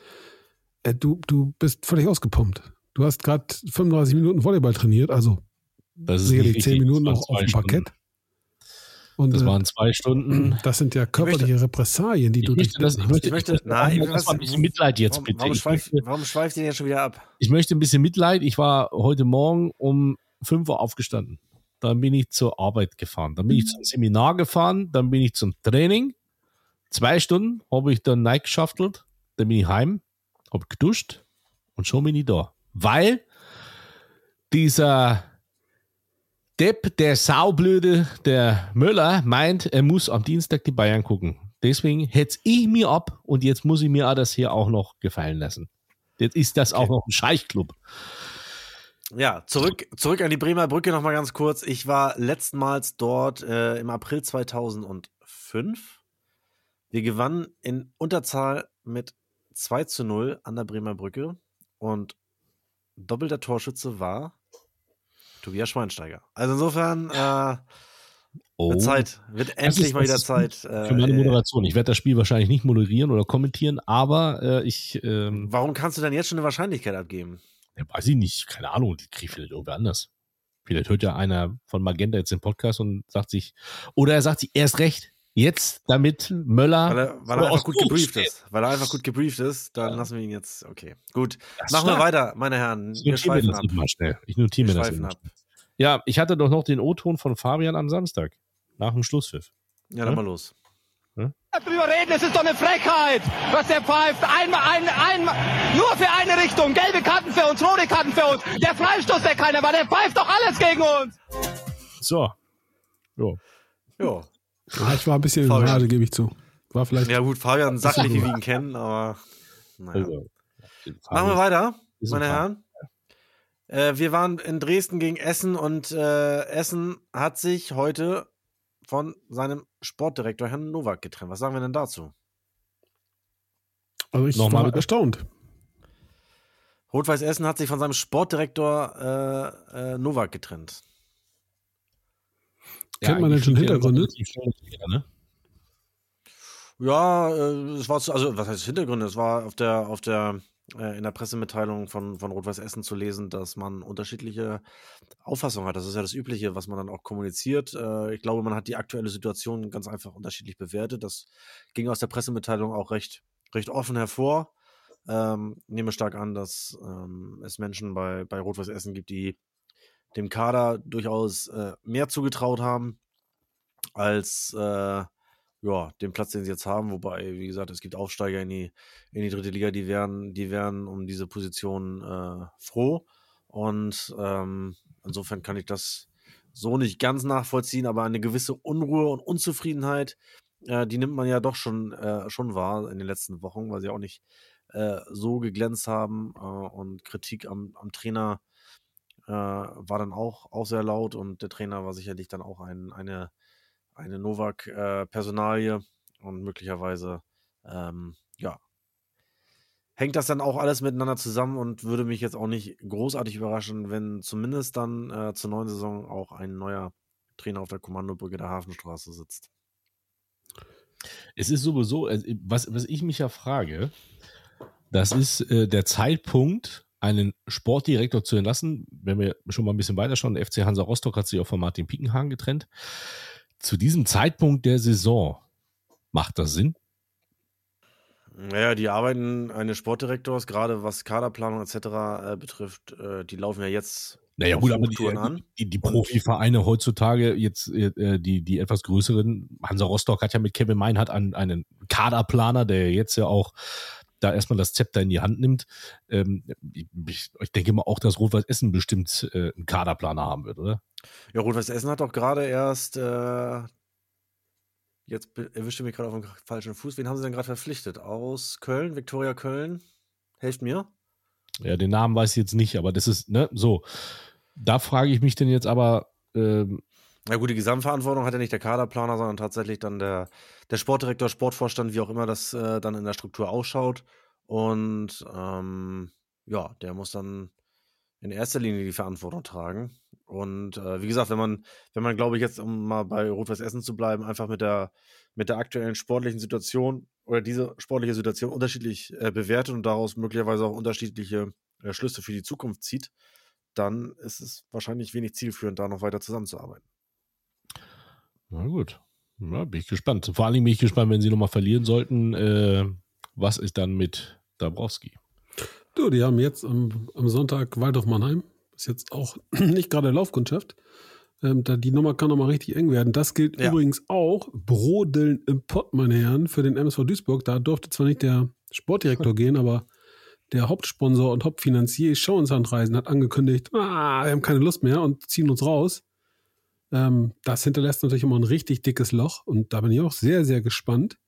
Speaker 4: äh, du, du bist völlig ausgepumpt. Du hast gerade 35 Minuten Volleyball trainiert, also
Speaker 1: Das ist
Speaker 4: sicherlich
Speaker 1: nicht
Speaker 4: 10
Speaker 1: richtig.
Speaker 4: Minuten noch auf dem. Parkett. Und
Speaker 1: Das
Speaker 4: äh,
Speaker 1: waren zwei Stunden.
Speaker 4: das sind ja körperliche Repressalien, die
Speaker 1: Ich
Speaker 4: du
Speaker 1: möchte, das, ich möchte,
Speaker 5: Ich möchte-
Speaker 1: ich möchte
Speaker 5: nein,
Speaker 1: das war ein bisschen Mitleid jetzt
Speaker 5: Warum,
Speaker 1: bitte.
Speaker 5: warum, schweift,
Speaker 1: möchte,
Speaker 5: warum schweift ihr jetzt schon wieder ab?
Speaker 1: ich möchte ein bisschen Mitleid. Ich war heute Morgen um 5 Uhr aufgestanden. Dann bin ich zur Arbeit gefahren. Dann bin ich zum Seminar gefahren. Dann bin ich zum Training. Zwei Stunden habe ich dann reingeschaftelt. Dann bin ich heim, habe geduscht und schon bin ich da. Weil dieser Depp, der Saublöde, der Möller, meint, er muss am Dienstag die Bayern gucken. Deswegen hetz ich mir ab und jetzt muss ich mir auch das hier auch noch gefallen lassen. Jetzt ist das auch noch ein Scheichclub.
Speaker 5: Ja, zurück, zurück an die Bremer Brücke nochmal ganz kurz. Ich war letztmals dort äh, im April 2005. Wir gewannen in Unterzahl mit 2 zu 0 an der Bremer Brücke und doppelter Torschütze war Tobias Schweinsteiger. Also insofern äh,
Speaker 1: Oh.
Speaker 5: wird Zeit, wird endlich
Speaker 1: ist-
Speaker 5: mal wieder Zeit.
Speaker 1: Für meine
Speaker 5: Äh,
Speaker 1: Moderation. Ich werde das Spiel wahrscheinlich nicht moderieren oder kommentieren, aber äh, ich ähm,
Speaker 5: warum kannst du denn jetzt schon eine Wahrscheinlichkeit abgeben?
Speaker 1: ja, weiß ich nicht, keine Ahnung, die kriege ich vielleicht irgendwer anders. Vielleicht hört ja einer von Magenta jetzt den Podcast und sagt sich, oder er sagt sich erst recht, jetzt damit Möller
Speaker 5: Weil er, weil er einfach gut gebrieft
Speaker 1: steht.
Speaker 5: ist. Weil er einfach gut gebrieft ist, dann lassen wir ihn jetzt. Okay, gut.
Speaker 1: Das
Speaker 5: Machen wir weiter, meine Herren.
Speaker 1: Ich
Speaker 5: Wir
Speaker 1: notiere mir das
Speaker 5: ab.
Speaker 1: mal schnell. Ich notiere mir das
Speaker 5: ab.
Speaker 1: Ja, ich hatte doch noch den O-Ton von Fabian am Samstag. Nach dem Schlusspfiff.
Speaker 5: Ja, dann mal los.
Speaker 2: Drüber reden, es ist doch eine Frechheit, was der pfeift. Einmal, ein, einmal, nur für eine Richtung. Gelbe Karten für uns, rote Karten für uns. Der Freistoß, der keiner war, der pfeift doch alles gegen uns.
Speaker 1: So. Jo.
Speaker 5: Ja.
Speaker 4: Ah, ich war ein bisschen in
Speaker 5: Fabian.
Speaker 4: Rage, gebe ich zu. War vielleicht.
Speaker 5: ja, gut, Fabian sachlich, wie wir ihn kennen, aber. Naja.
Speaker 1: Also,
Speaker 5: Machen wir weiter, meine. Herren. Äh, wir waren in Dresden gegen Essen und äh, Essen hat sich heute von seinem Sportdirektor Herrn Nowak getrennt. Was sagen wir denn dazu?
Speaker 4: Also ich
Speaker 1: Nochmal
Speaker 4: war
Speaker 1: bitte.
Speaker 4: erstaunt.
Speaker 5: Rot-Weiß Essen hat sich von seinem Sportdirektor äh, äh, Nowak getrennt.
Speaker 4: Kennt man denn schon Hintergründe?
Speaker 1: ne?
Speaker 5: Ja, äh, es war zu, also was heißt Hintergründe? Es war auf der, auf der, äh, in der Pressemitteilung von, von Rot-Weiß Essen zu lesen, dass man unterschiedliche Auffassungen hat. Das ist ja das Übliche, was man dann auch kommuniziert. Äh, ich glaube, man hat die aktuelle Situation ganz einfach unterschiedlich bewertet. Das ging aus der Pressemitteilung auch recht, recht offen hervor. Ähm, nehme stark an, dass ähm, es Menschen bei, bei Rot-Weiß Essen gibt, die dem Kader durchaus äh, mehr zugetraut haben als äh, ja, den Platz, den sie jetzt haben. Wobei, wie gesagt, es gibt Aufsteiger in die, in die dritte Liga, die wären, die wären um diese Position äh, froh. Und ähm, insofern kann ich das so nicht ganz nachvollziehen, aber eine gewisse Unruhe und Unzufriedenheit, äh, die nimmt man ja doch schon, äh, schon wahr in den letzten Wochen, weil sie auch nicht äh, so geglänzt haben. Äh, und Kritik am, am Trainer äh, war dann auch, auch sehr laut und der Trainer war sicherlich dann auch ein, eine eine Novak-Personalie und möglicherweise, ähm, ja, hängt das dann auch alles miteinander zusammen und würde mich jetzt auch nicht großartig überraschen, wenn zumindest dann äh, zur neuen Saison auch ein neuer Trainer auf der Kommandobrücke der Hafenstraße sitzt.
Speaker 1: Es ist sowieso, also, was, was ich mich ja frage, das ist äh, der Zeitpunkt, einen Sportdirektor zu entlassen. Wenn wir schon mal ein bisschen weiter schauen, der FC Hansa Rostock hat sich auch von Martin Piekenhagen getrennt. Zu diesem Zeitpunkt der Saison macht das Sinn?
Speaker 5: Naja, die Arbeiten eines Sportdirektors, gerade was Kaderplanung etc. Äh, betrifft, äh, die laufen ja jetzt
Speaker 1: Naja, gut, aber die, die, die Profivereine heutzutage, jetzt äh, die, die etwas größeren, Hansa Rostock hat ja mit Kevin Meinhardt einen, einen Kaderplaner, der jetzt ja auch da erstmal das Zepter in die Hand nimmt. Ähm, ich, ich denke mal auch, dass Rot-Weiß Essen bestimmt äh, einen Kaderplaner haben wird, oder?
Speaker 5: Ja, Rot-Weiß Essen hat doch gerade erst, äh, jetzt erwischte mich gerade auf dem falschen Fuß. Wen haben sie denn gerade verpflichtet? Aus Köln, Viktoria Köln? Helft mir.
Speaker 1: Ja, den Namen weiß ich jetzt nicht, aber das ist, ne, so. Da frage ich mich denn jetzt aber, ähm,
Speaker 5: Na gut, die Gesamtverantwortung hat ja nicht der Kaderplaner, sondern tatsächlich dann der, der Sportdirektor, Sportvorstand, wie auch immer das äh, dann in der Struktur ausschaut. Und ähm, ja, der muss dann in erster Linie die Verantwortung tragen. Und äh, wie gesagt, wenn man, wenn man, glaube ich, jetzt, um mal bei Rot-Weiß Essen zu bleiben, einfach mit der, mit der aktuellen sportlichen Situation oder diese sportliche Situation unterschiedlich äh, bewertet und daraus möglicherweise auch unterschiedliche äh, Schlüsse für die Zukunft zieht, dann ist es wahrscheinlich wenig zielführend, da noch weiter zusammenzuarbeiten.
Speaker 1: na gut. Ja, bin ich gespannt. Vor allem bin ich gespannt, wenn sie nochmal verlieren sollten, äh, was ist dann mit Dabrowski?
Speaker 4: Du, die haben jetzt am, am Sonntag Waldorf Mannheim. Ist jetzt auch nicht gerade Laufkundschaft. Ähm, da, die Nummer kann noch mal richtig eng werden. Das gilt
Speaker 5: Ja.
Speaker 4: übrigens auch, Brodeln im Pott, meine Herren, für den MSV Duisburg. Da durfte zwar nicht der Sportdirektor gehen, aber der Hauptsponsor und Hauptfinanzier Schau ins Handreisen hat angekündigt, ah, wir haben keine Lust mehr und ziehen uns raus. Ähm, das hinterlässt natürlich immer ein richtig dickes Loch und da bin ich auch sehr, sehr gespannt.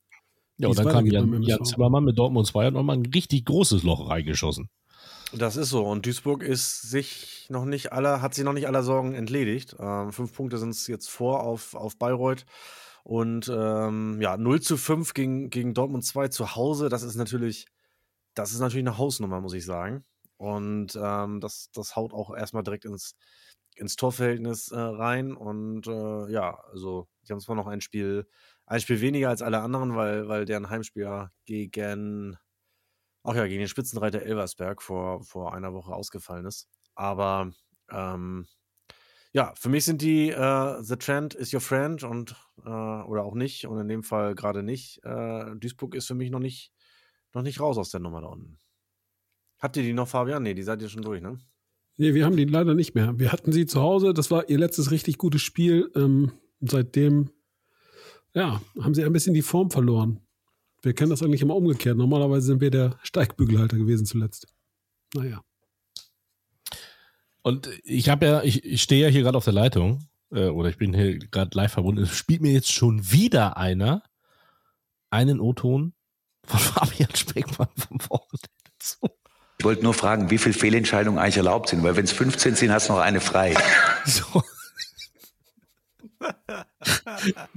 Speaker 1: Ja, und dann kam Jan, Jan. Zimmermann mit Dortmund 2 und nochmal ein richtig großes Loch reingeschossen.
Speaker 5: Das ist so. Und Duisburg ist sich noch nicht aller, hat sich noch nicht aller Sorgen entledigt. Ähm, fünf Punkte sind es jetzt vor auf, auf Bayreuth. Und ähm, ja, 0 zu 5 gegen, gegen Dortmund 2 zu Hause, das ist natürlich, das ist natürlich eine Hausnummer, muss ich sagen. Und ähm, das, das haut auch erstmal direkt ins, ins Torverhältnis äh, rein. Und äh, ja, also die haben zwar noch ein Spiel, ein Spiel weniger als alle anderen, weil, weil deren Heimspieler gegen Ach ja, gegen den Spitzenreiter Elversberg vor, vor einer Woche ausgefallen ist. Aber ähm, Ja, für mich sind die äh, The Trend is your friend und äh, oder auch nicht und in dem Fall gerade nicht. Äh, Duisburg ist für mich noch nicht noch nicht raus aus der Nummer da unten. Habt ihr die noch, Fabian? Nee, die seid ihr schon durch, ne?
Speaker 4: Nee, wir haben die leider nicht mehr. Wir hatten sie zu Hause, das war ihr letztes richtig gutes Spiel. Ähm, seitdem, ja, haben sie ein bisschen die Form verloren. Wir kennen das eigentlich immer umgekehrt. Normalerweise sind wir der Steigbügelhalter gewesen zuletzt. Naja.
Speaker 1: Und ich habe ja, ich, ich stehe ja hier gerade auf der Leitung, äh, oder ich bin hier gerade live verbunden. Es spielt mir jetzt schon wieder einer einen O-Ton von Fabian Speckmann vom Wochenende zu.
Speaker 10: Ich wollte nur fragen, wie viele Fehlentscheidungen eigentlich erlaubt sind, weil wenn es 15 sind, hast du noch eine frei.
Speaker 1: So.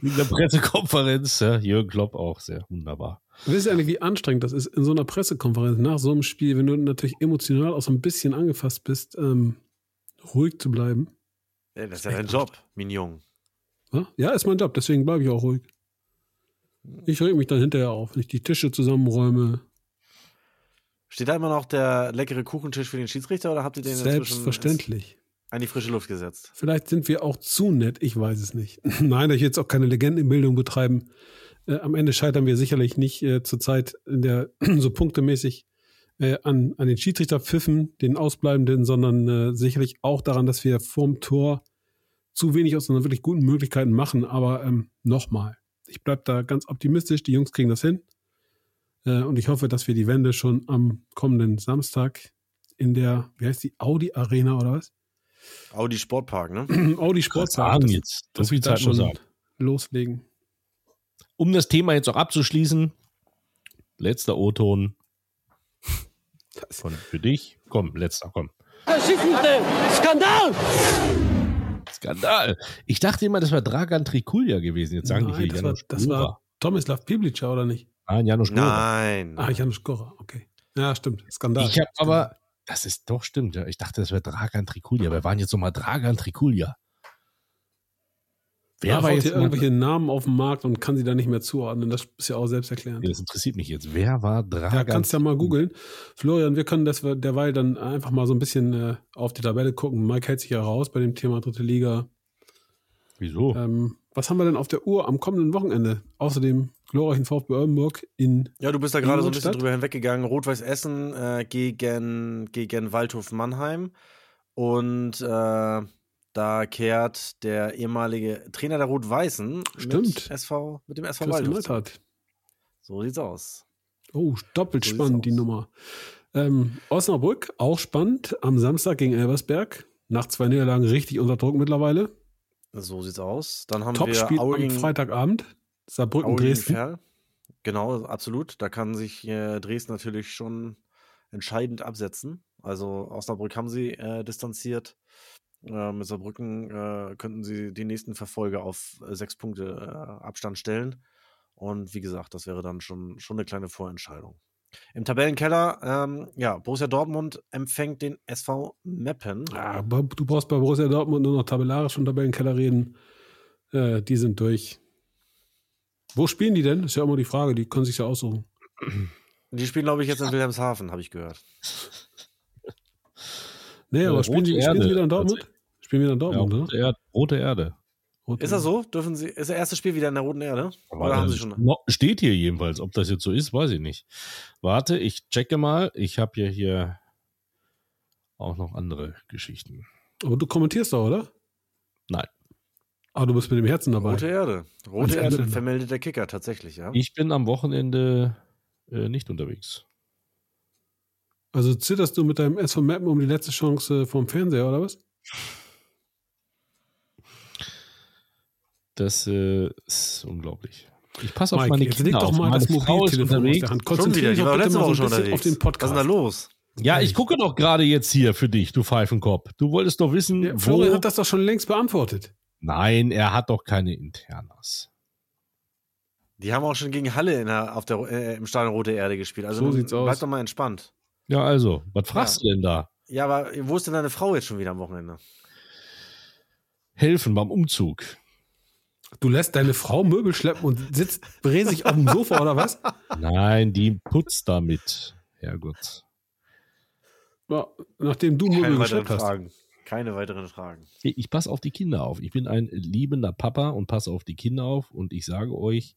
Speaker 1: In der Pressekonferenz, ja, Jürgen Klopp auch sehr wunderbar.
Speaker 4: Wisst ihr eigentlich, wie anstrengend das ist in so einer Pressekonferenz nach so einem Spiel, wenn du natürlich emotional auch so ein bisschen angefasst bist, ähm, ruhig zu bleiben?
Speaker 5: Ja, das ist ja dein Job, Mignon.
Speaker 4: Ja, ist mein Job, deswegen bleibe ich auch ruhig. Ich reg mich dann hinterher auf, wenn ich die Tische zusammenräume.
Speaker 5: Steht da immer noch der leckere Kuchentisch für den Schiedsrichter oder habt ihr den
Speaker 4: Selbstverständlich.
Speaker 5: an die frische Luft gesetzt?
Speaker 4: Vielleicht sind wir auch zu nett, ich weiß es nicht. Nein, ich will jetzt auch keine Legendenbildung betreiben. Äh, am Ende scheitern wir sicherlich nicht äh, zurzeit in der so punktemäßig äh, an, an den Schiedsrichterpfiffen, den Ausbleibenden, sondern äh, sicherlich auch daran, dass wir vorm Tor zu wenig aus unseren wirklich guten Möglichkeiten machen. Aber ähm, nochmal, ich bleibe da ganz optimistisch. Die Jungs kriegen das hin. Äh, und ich hoffe, dass wir die Wende schon am kommenden Samstag in der, wie heißt die, Audi Arena oder was?
Speaker 5: Audi Sportpark, ne?
Speaker 4: Audi Sportpark.
Speaker 1: Sagen jetzt. So
Speaker 4: dass wir da schon
Speaker 1: sein.
Speaker 4: loslegen.
Speaker 1: Um das Thema jetzt auch abzuschließen, letzter O-Ton von für dich. Komm, letzter, komm.
Speaker 2: Skandal!
Speaker 1: Skandal. Ich dachte immer, das war Dragan Trikulja gewesen. Jetzt sagen die
Speaker 4: Nein,
Speaker 1: hier
Speaker 4: das war, das war Tomislav Piblica, oder nicht?
Speaker 1: Nein, Janusz Gora.
Speaker 5: Nein.
Speaker 4: Ah, Janusz Gora, okay. Ja, stimmt. Skandal.
Speaker 1: Ich habe aber, das ist doch stimmt, ja. Ich dachte, das wäre Dragan Trikulja. Wer waren jetzt nochmal Dragan Trikulja?
Speaker 4: Wer
Speaker 1: Wer war jetzt
Speaker 4: irgendwelche Namen auf den Markt und kann sie da nicht mehr zuordnen? Das ist ja auch selbsterklärend.
Speaker 1: das interessiert mich jetzt. Wer war Dragan?
Speaker 4: Ja, kannst ja mal googeln. Florian, wir können das derweil dann einfach mal so ein bisschen äh, auf die Tabelle gucken. Mike hält sich ja raus bei dem Thema dritte Liga.
Speaker 1: Wieso?
Speaker 4: Ähm, was haben wir denn auf der Uhr am kommenden Wochenende? Außer dem glorreichen VfB Oldenburg in
Speaker 5: Ja, du bist da gerade so ein bisschen drüber hinweggegangen. Rot-Weiß Essen äh, gegen, gegen Waldhof Mannheim. Und äh, da kehrt der ehemalige Trainer der Rot-Weißen mit. SV, mit dem SV
Speaker 4: Christian
Speaker 5: Waldhof. So sieht's aus.
Speaker 4: Oh, doppelt
Speaker 5: So
Speaker 4: spannend die. Nummer. Ähm, Osnabrück, auch spannend. Am Samstag gegen Elversberg. Nach zwei Niederlagen richtig unter Druck mittlerweile.
Speaker 5: So sieht's aus. Dann haben
Speaker 4: Topspiel
Speaker 5: wir Aue
Speaker 4: am
Speaker 5: gegen,
Speaker 4: Freitagabend. Saarbrücken,
Speaker 5: gegen
Speaker 4: Dresden.
Speaker 5: Ferl. Genau, absolut. Da kann sich äh, Dresden natürlich schon entscheidend absetzen. Also Osnabrück haben sie äh, distanziert. Äh, mit Saarbrücken äh, könnten sie die nächsten Verfolger auf äh, sechs Punkte äh, Abstand stellen. Und wie gesagt, das wäre dann schon, schon eine kleine Vorentscheidung. Im Tabellenkeller, ähm, ja, Borussia Dortmund empfängt den SV Meppen.
Speaker 4: Ja, du brauchst bei Borussia Dortmund nur noch tabellarisch von Tabellenkeller reden. Äh, die sind durch. Wo spielen die denn? Ist ja immer die Frage, die können sich ja aussuchen.
Speaker 5: Die spielen, glaube ich, jetzt in Wilhelmshaven, habe ich gehört.
Speaker 4: Nee,
Speaker 1: Ja,
Speaker 4: aber spielen die, spielen wieder in Dortmund? Spielen wir in
Speaker 1: Ja,
Speaker 4: Dortmund, ne?
Speaker 1: rote, Erde, rote Erde.
Speaker 4: Rote
Speaker 5: Ist das so? Dürfen sie, ist das erste Spiel wieder in der Roten Erde?
Speaker 1: Aber
Speaker 5: Oder haben sie schon?
Speaker 1: Steht hier jedenfalls. Ob das jetzt so ist, weiß ich nicht. Warte, ich checke mal. Ich habe ja hier auch noch andere Geschichten.
Speaker 4: Aber du kommentierst doch, oder?
Speaker 1: Nein.
Speaker 4: Ah, du bist mit dem Herzen dabei.
Speaker 5: Rote Erde. Rote Erde
Speaker 4: Engländer.
Speaker 5: vermeldet der Kicker tatsächlich, ja.
Speaker 1: Ich bin am Wochenende äh, nicht unterwegs.
Speaker 4: Also zitterst du mit deinem SV Mappen um die letzte Chance äh, vom Fernseher, oder was?
Speaker 1: Das äh, ist unglaublich. Ich passe auf
Speaker 4: Mike,
Speaker 1: meine
Speaker 4: jetzt
Speaker 1: Kinder
Speaker 4: leg doch
Speaker 1: auf.
Speaker 4: mal
Speaker 1: Meine
Speaker 4: das Mobiltelefon aus
Speaker 1: unterwegs.
Speaker 4: der Hand.
Speaker 5: Schon
Speaker 4: Konzentrier
Speaker 5: wieder,
Speaker 4: dich
Speaker 5: die
Speaker 4: doch bitte
Speaker 5: letzte
Speaker 4: mal so ein
Speaker 5: schon
Speaker 4: bisschen auf den
Speaker 5: Was ist
Speaker 4: Podcast.
Speaker 5: denn da los?
Speaker 1: Ja, ich gucke doch gerade jetzt hier für dich, du Pfeifenkopf. Du wolltest doch wissen,
Speaker 4: Ja,
Speaker 1: wo...
Speaker 4: Florian hat das doch schon längst beantwortet.
Speaker 1: Nein, er hat doch keine Internas.
Speaker 5: Die haben auch schon gegen Halle in der, auf der, äh, im Stadion Rote Erde gespielt. Also
Speaker 4: So sieht's aus.
Speaker 5: Bleib doch mal entspannt.
Speaker 1: Ja, also, was fragst du denn da?
Speaker 5: Ja, aber wo ist denn deine Frau jetzt schon wieder am Wochenende?
Speaker 1: Helfen beim Umzug.
Speaker 4: Du lässt deine Frau Möbel schleppen und sitzt bräsig auf dem Sofa, oder was?
Speaker 1: Nein, die putzt damit. Herrgott.
Speaker 4: Ja, nachdem du
Speaker 5: Keine
Speaker 4: Möbel geschleppt hast.
Speaker 5: Fragen. Keine weiteren Fragen.
Speaker 1: Ich passe auf die Kinder auf. Ich bin ein liebender Papa und passe auf die Kinder auf. Und ich sage euch,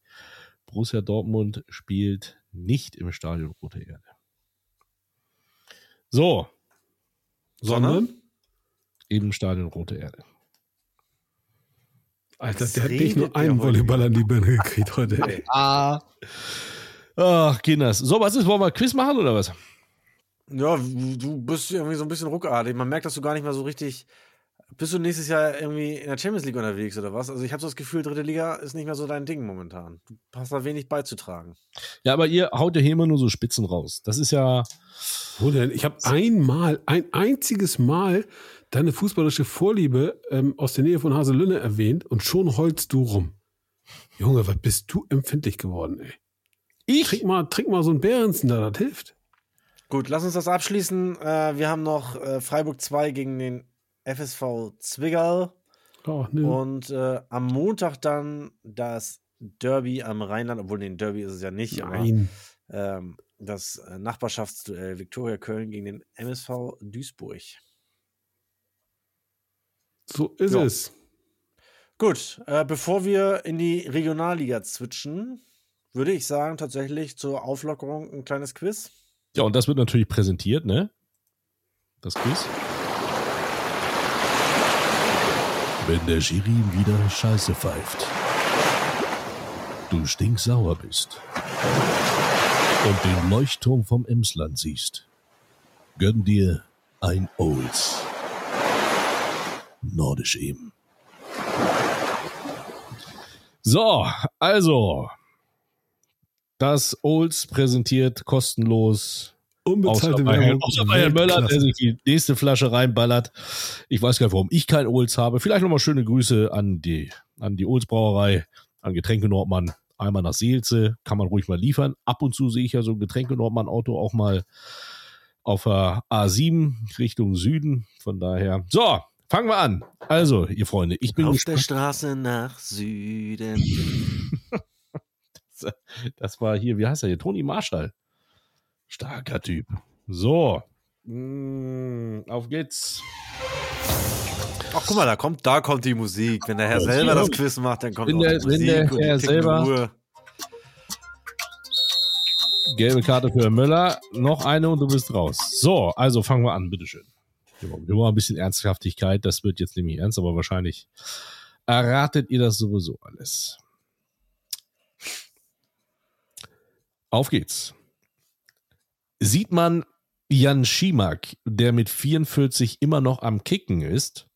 Speaker 1: Borussia Dortmund spielt nicht im Stadion Rote Erde. So.
Speaker 4: Sondern?
Speaker 1: Im Stadion Rote Erde.
Speaker 4: Alter,
Speaker 5: Was
Speaker 4: der hat nicht nur einen Volleyball an die Birne gekriegt heute. Ey.
Speaker 1: Ah. Ach, Kinders. So, was ist? Wollen wir Quiz machen oder was?
Speaker 5: Ja, du bist irgendwie so ein bisschen ruckartig. Man merkt, dass du gar nicht mehr so richtig. Bist du nächstes Jahr irgendwie in der Champions League unterwegs oder was? Also ich habe so das Gefühl, dritte Liga ist nicht mehr so dein Ding momentan. Du hast da wenig beizutragen.
Speaker 1: Ja, aber ihr haut ja hier immer nur so Spitzen raus. Das ist ja.
Speaker 4: Wo denn? Ich habe einmal, ein einziges Mal deine fußballische Vorliebe ähm, aus der Nähe von Haselünne erwähnt und schon heulst du rum. Junge, was bist du empfindlich geworden, ey?
Speaker 1: Ich?
Speaker 4: Trink mal, trink mal so ein Behrensen da, das hilft.
Speaker 5: Gut, lass uns das abschließen. Äh, wir haben noch äh, Freiburg 2 gegen den FSV Zwickau.
Speaker 4: Oh, ne.
Speaker 5: Und äh, am Montag dann das Derby am Rheinland, obwohl den Derby ist es ja nicht,
Speaker 4: Nein.
Speaker 5: aber ähm, das äh, Nachbarschaftsduell Viktoria Köln gegen den MSV Duisburg.
Speaker 4: So ist
Speaker 5: Ja.
Speaker 4: es.
Speaker 5: Gut, äh, bevor wir in die Regionalliga switchen, würde ich sagen, tatsächlich zur Auflockerung ein kleines Quiz.
Speaker 1: Ja, und das wird natürlich präsentiert, ne? Das Quiz. Wenn der Schiri wieder Scheiße pfeift, du stinksauer bist und den Leuchtturm vom Emsland siehst, gönn dir ein Olds. Nordisch eben. So, also, das Olds präsentiert kostenlos
Speaker 4: Unbezahlte Werbung.
Speaker 1: außer bei Herrn Möller, der sich die nächste Flasche reinballert. Ich weiß gar nicht, warum ich kein Olds habe. Vielleicht nochmal schöne Grüße an die, an die Olds Brauerei, an Getränke Nordmann. Einmal nach Seelze, kann man ruhig mal liefern. Ab und zu sehe ich ja so ein Getränke Nordmann Auto auch mal auf der A7 Richtung Süden. Von daher. So, fangen wir an. Also, ihr Freunde, ich bin
Speaker 5: Auf
Speaker 1: gespannt.
Speaker 5: der Straße nach Süden.
Speaker 1: Das war hier, wie heißt er hier? Toni Marschall. Starker Typ. So. Mm, auf geht's.
Speaker 5: Ach, guck mal, da kommt, da kommt die Musik. Wenn der Herr
Speaker 1: Ja,
Speaker 5: selber das Quiz macht, dann kommt
Speaker 1: Wenn
Speaker 5: auch
Speaker 1: der-
Speaker 5: die
Speaker 1: wenn
Speaker 5: Musik
Speaker 1: der
Speaker 5: und die
Speaker 1: Herr selber-
Speaker 5: Uhr.
Speaker 1: Gelbe Karte für Möller. Noch eine und du bist raus. So, also fangen wir an, bitteschön. Mal ein bisschen Ernsthaftigkeit. Das wird jetzt nämlich ernst, aber wahrscheinlich erratet ihr das sowieso alles. Auf geht's. Sieht man Jan Schimak, der mit 44 immer noch am Kicken ist,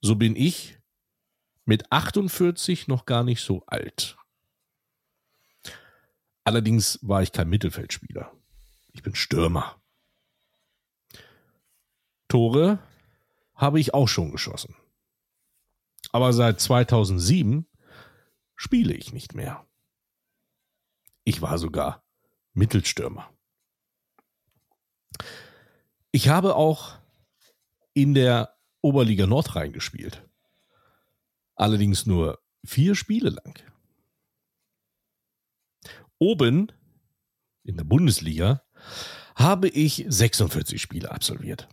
Speaker 1: so bin ich mit 48 noch gar nicht so alt. Allerdings war ich kein Mittelfeldspieler. Ich bin Stürmer. Tore habe ich auch schon geschossen. Aber seit 2007 spiele ich nicht mehr. Ich war sogar Mittelstürmer. Ich habe auch in der Oberliga Nordrhein gespielt. Allerdings nur vier Spiele lang. Oben in der Bundesliga habe ich 46 Spiele absolviert.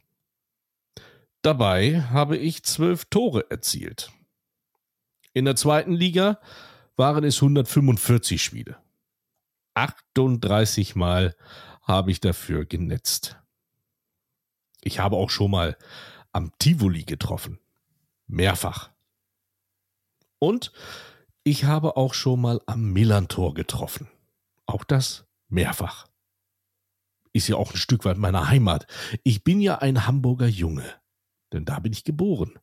Speaker 1: Dabei habe ich zwölf Tore erzielt. In der zweiten Liga waren es 145 Spiele. 38 Mal habe ich dafür genetzt. Ich habe auch schon mal am Tivoli getroffen. Mehrfach. Und ich habe auch schon mal am Millantor getroffen. Auch das mehrfach. Ist ja auch ein Stück weit meiner Heimat. Ich bin ja ein Hamburger Junge, denn da bin ich geboren.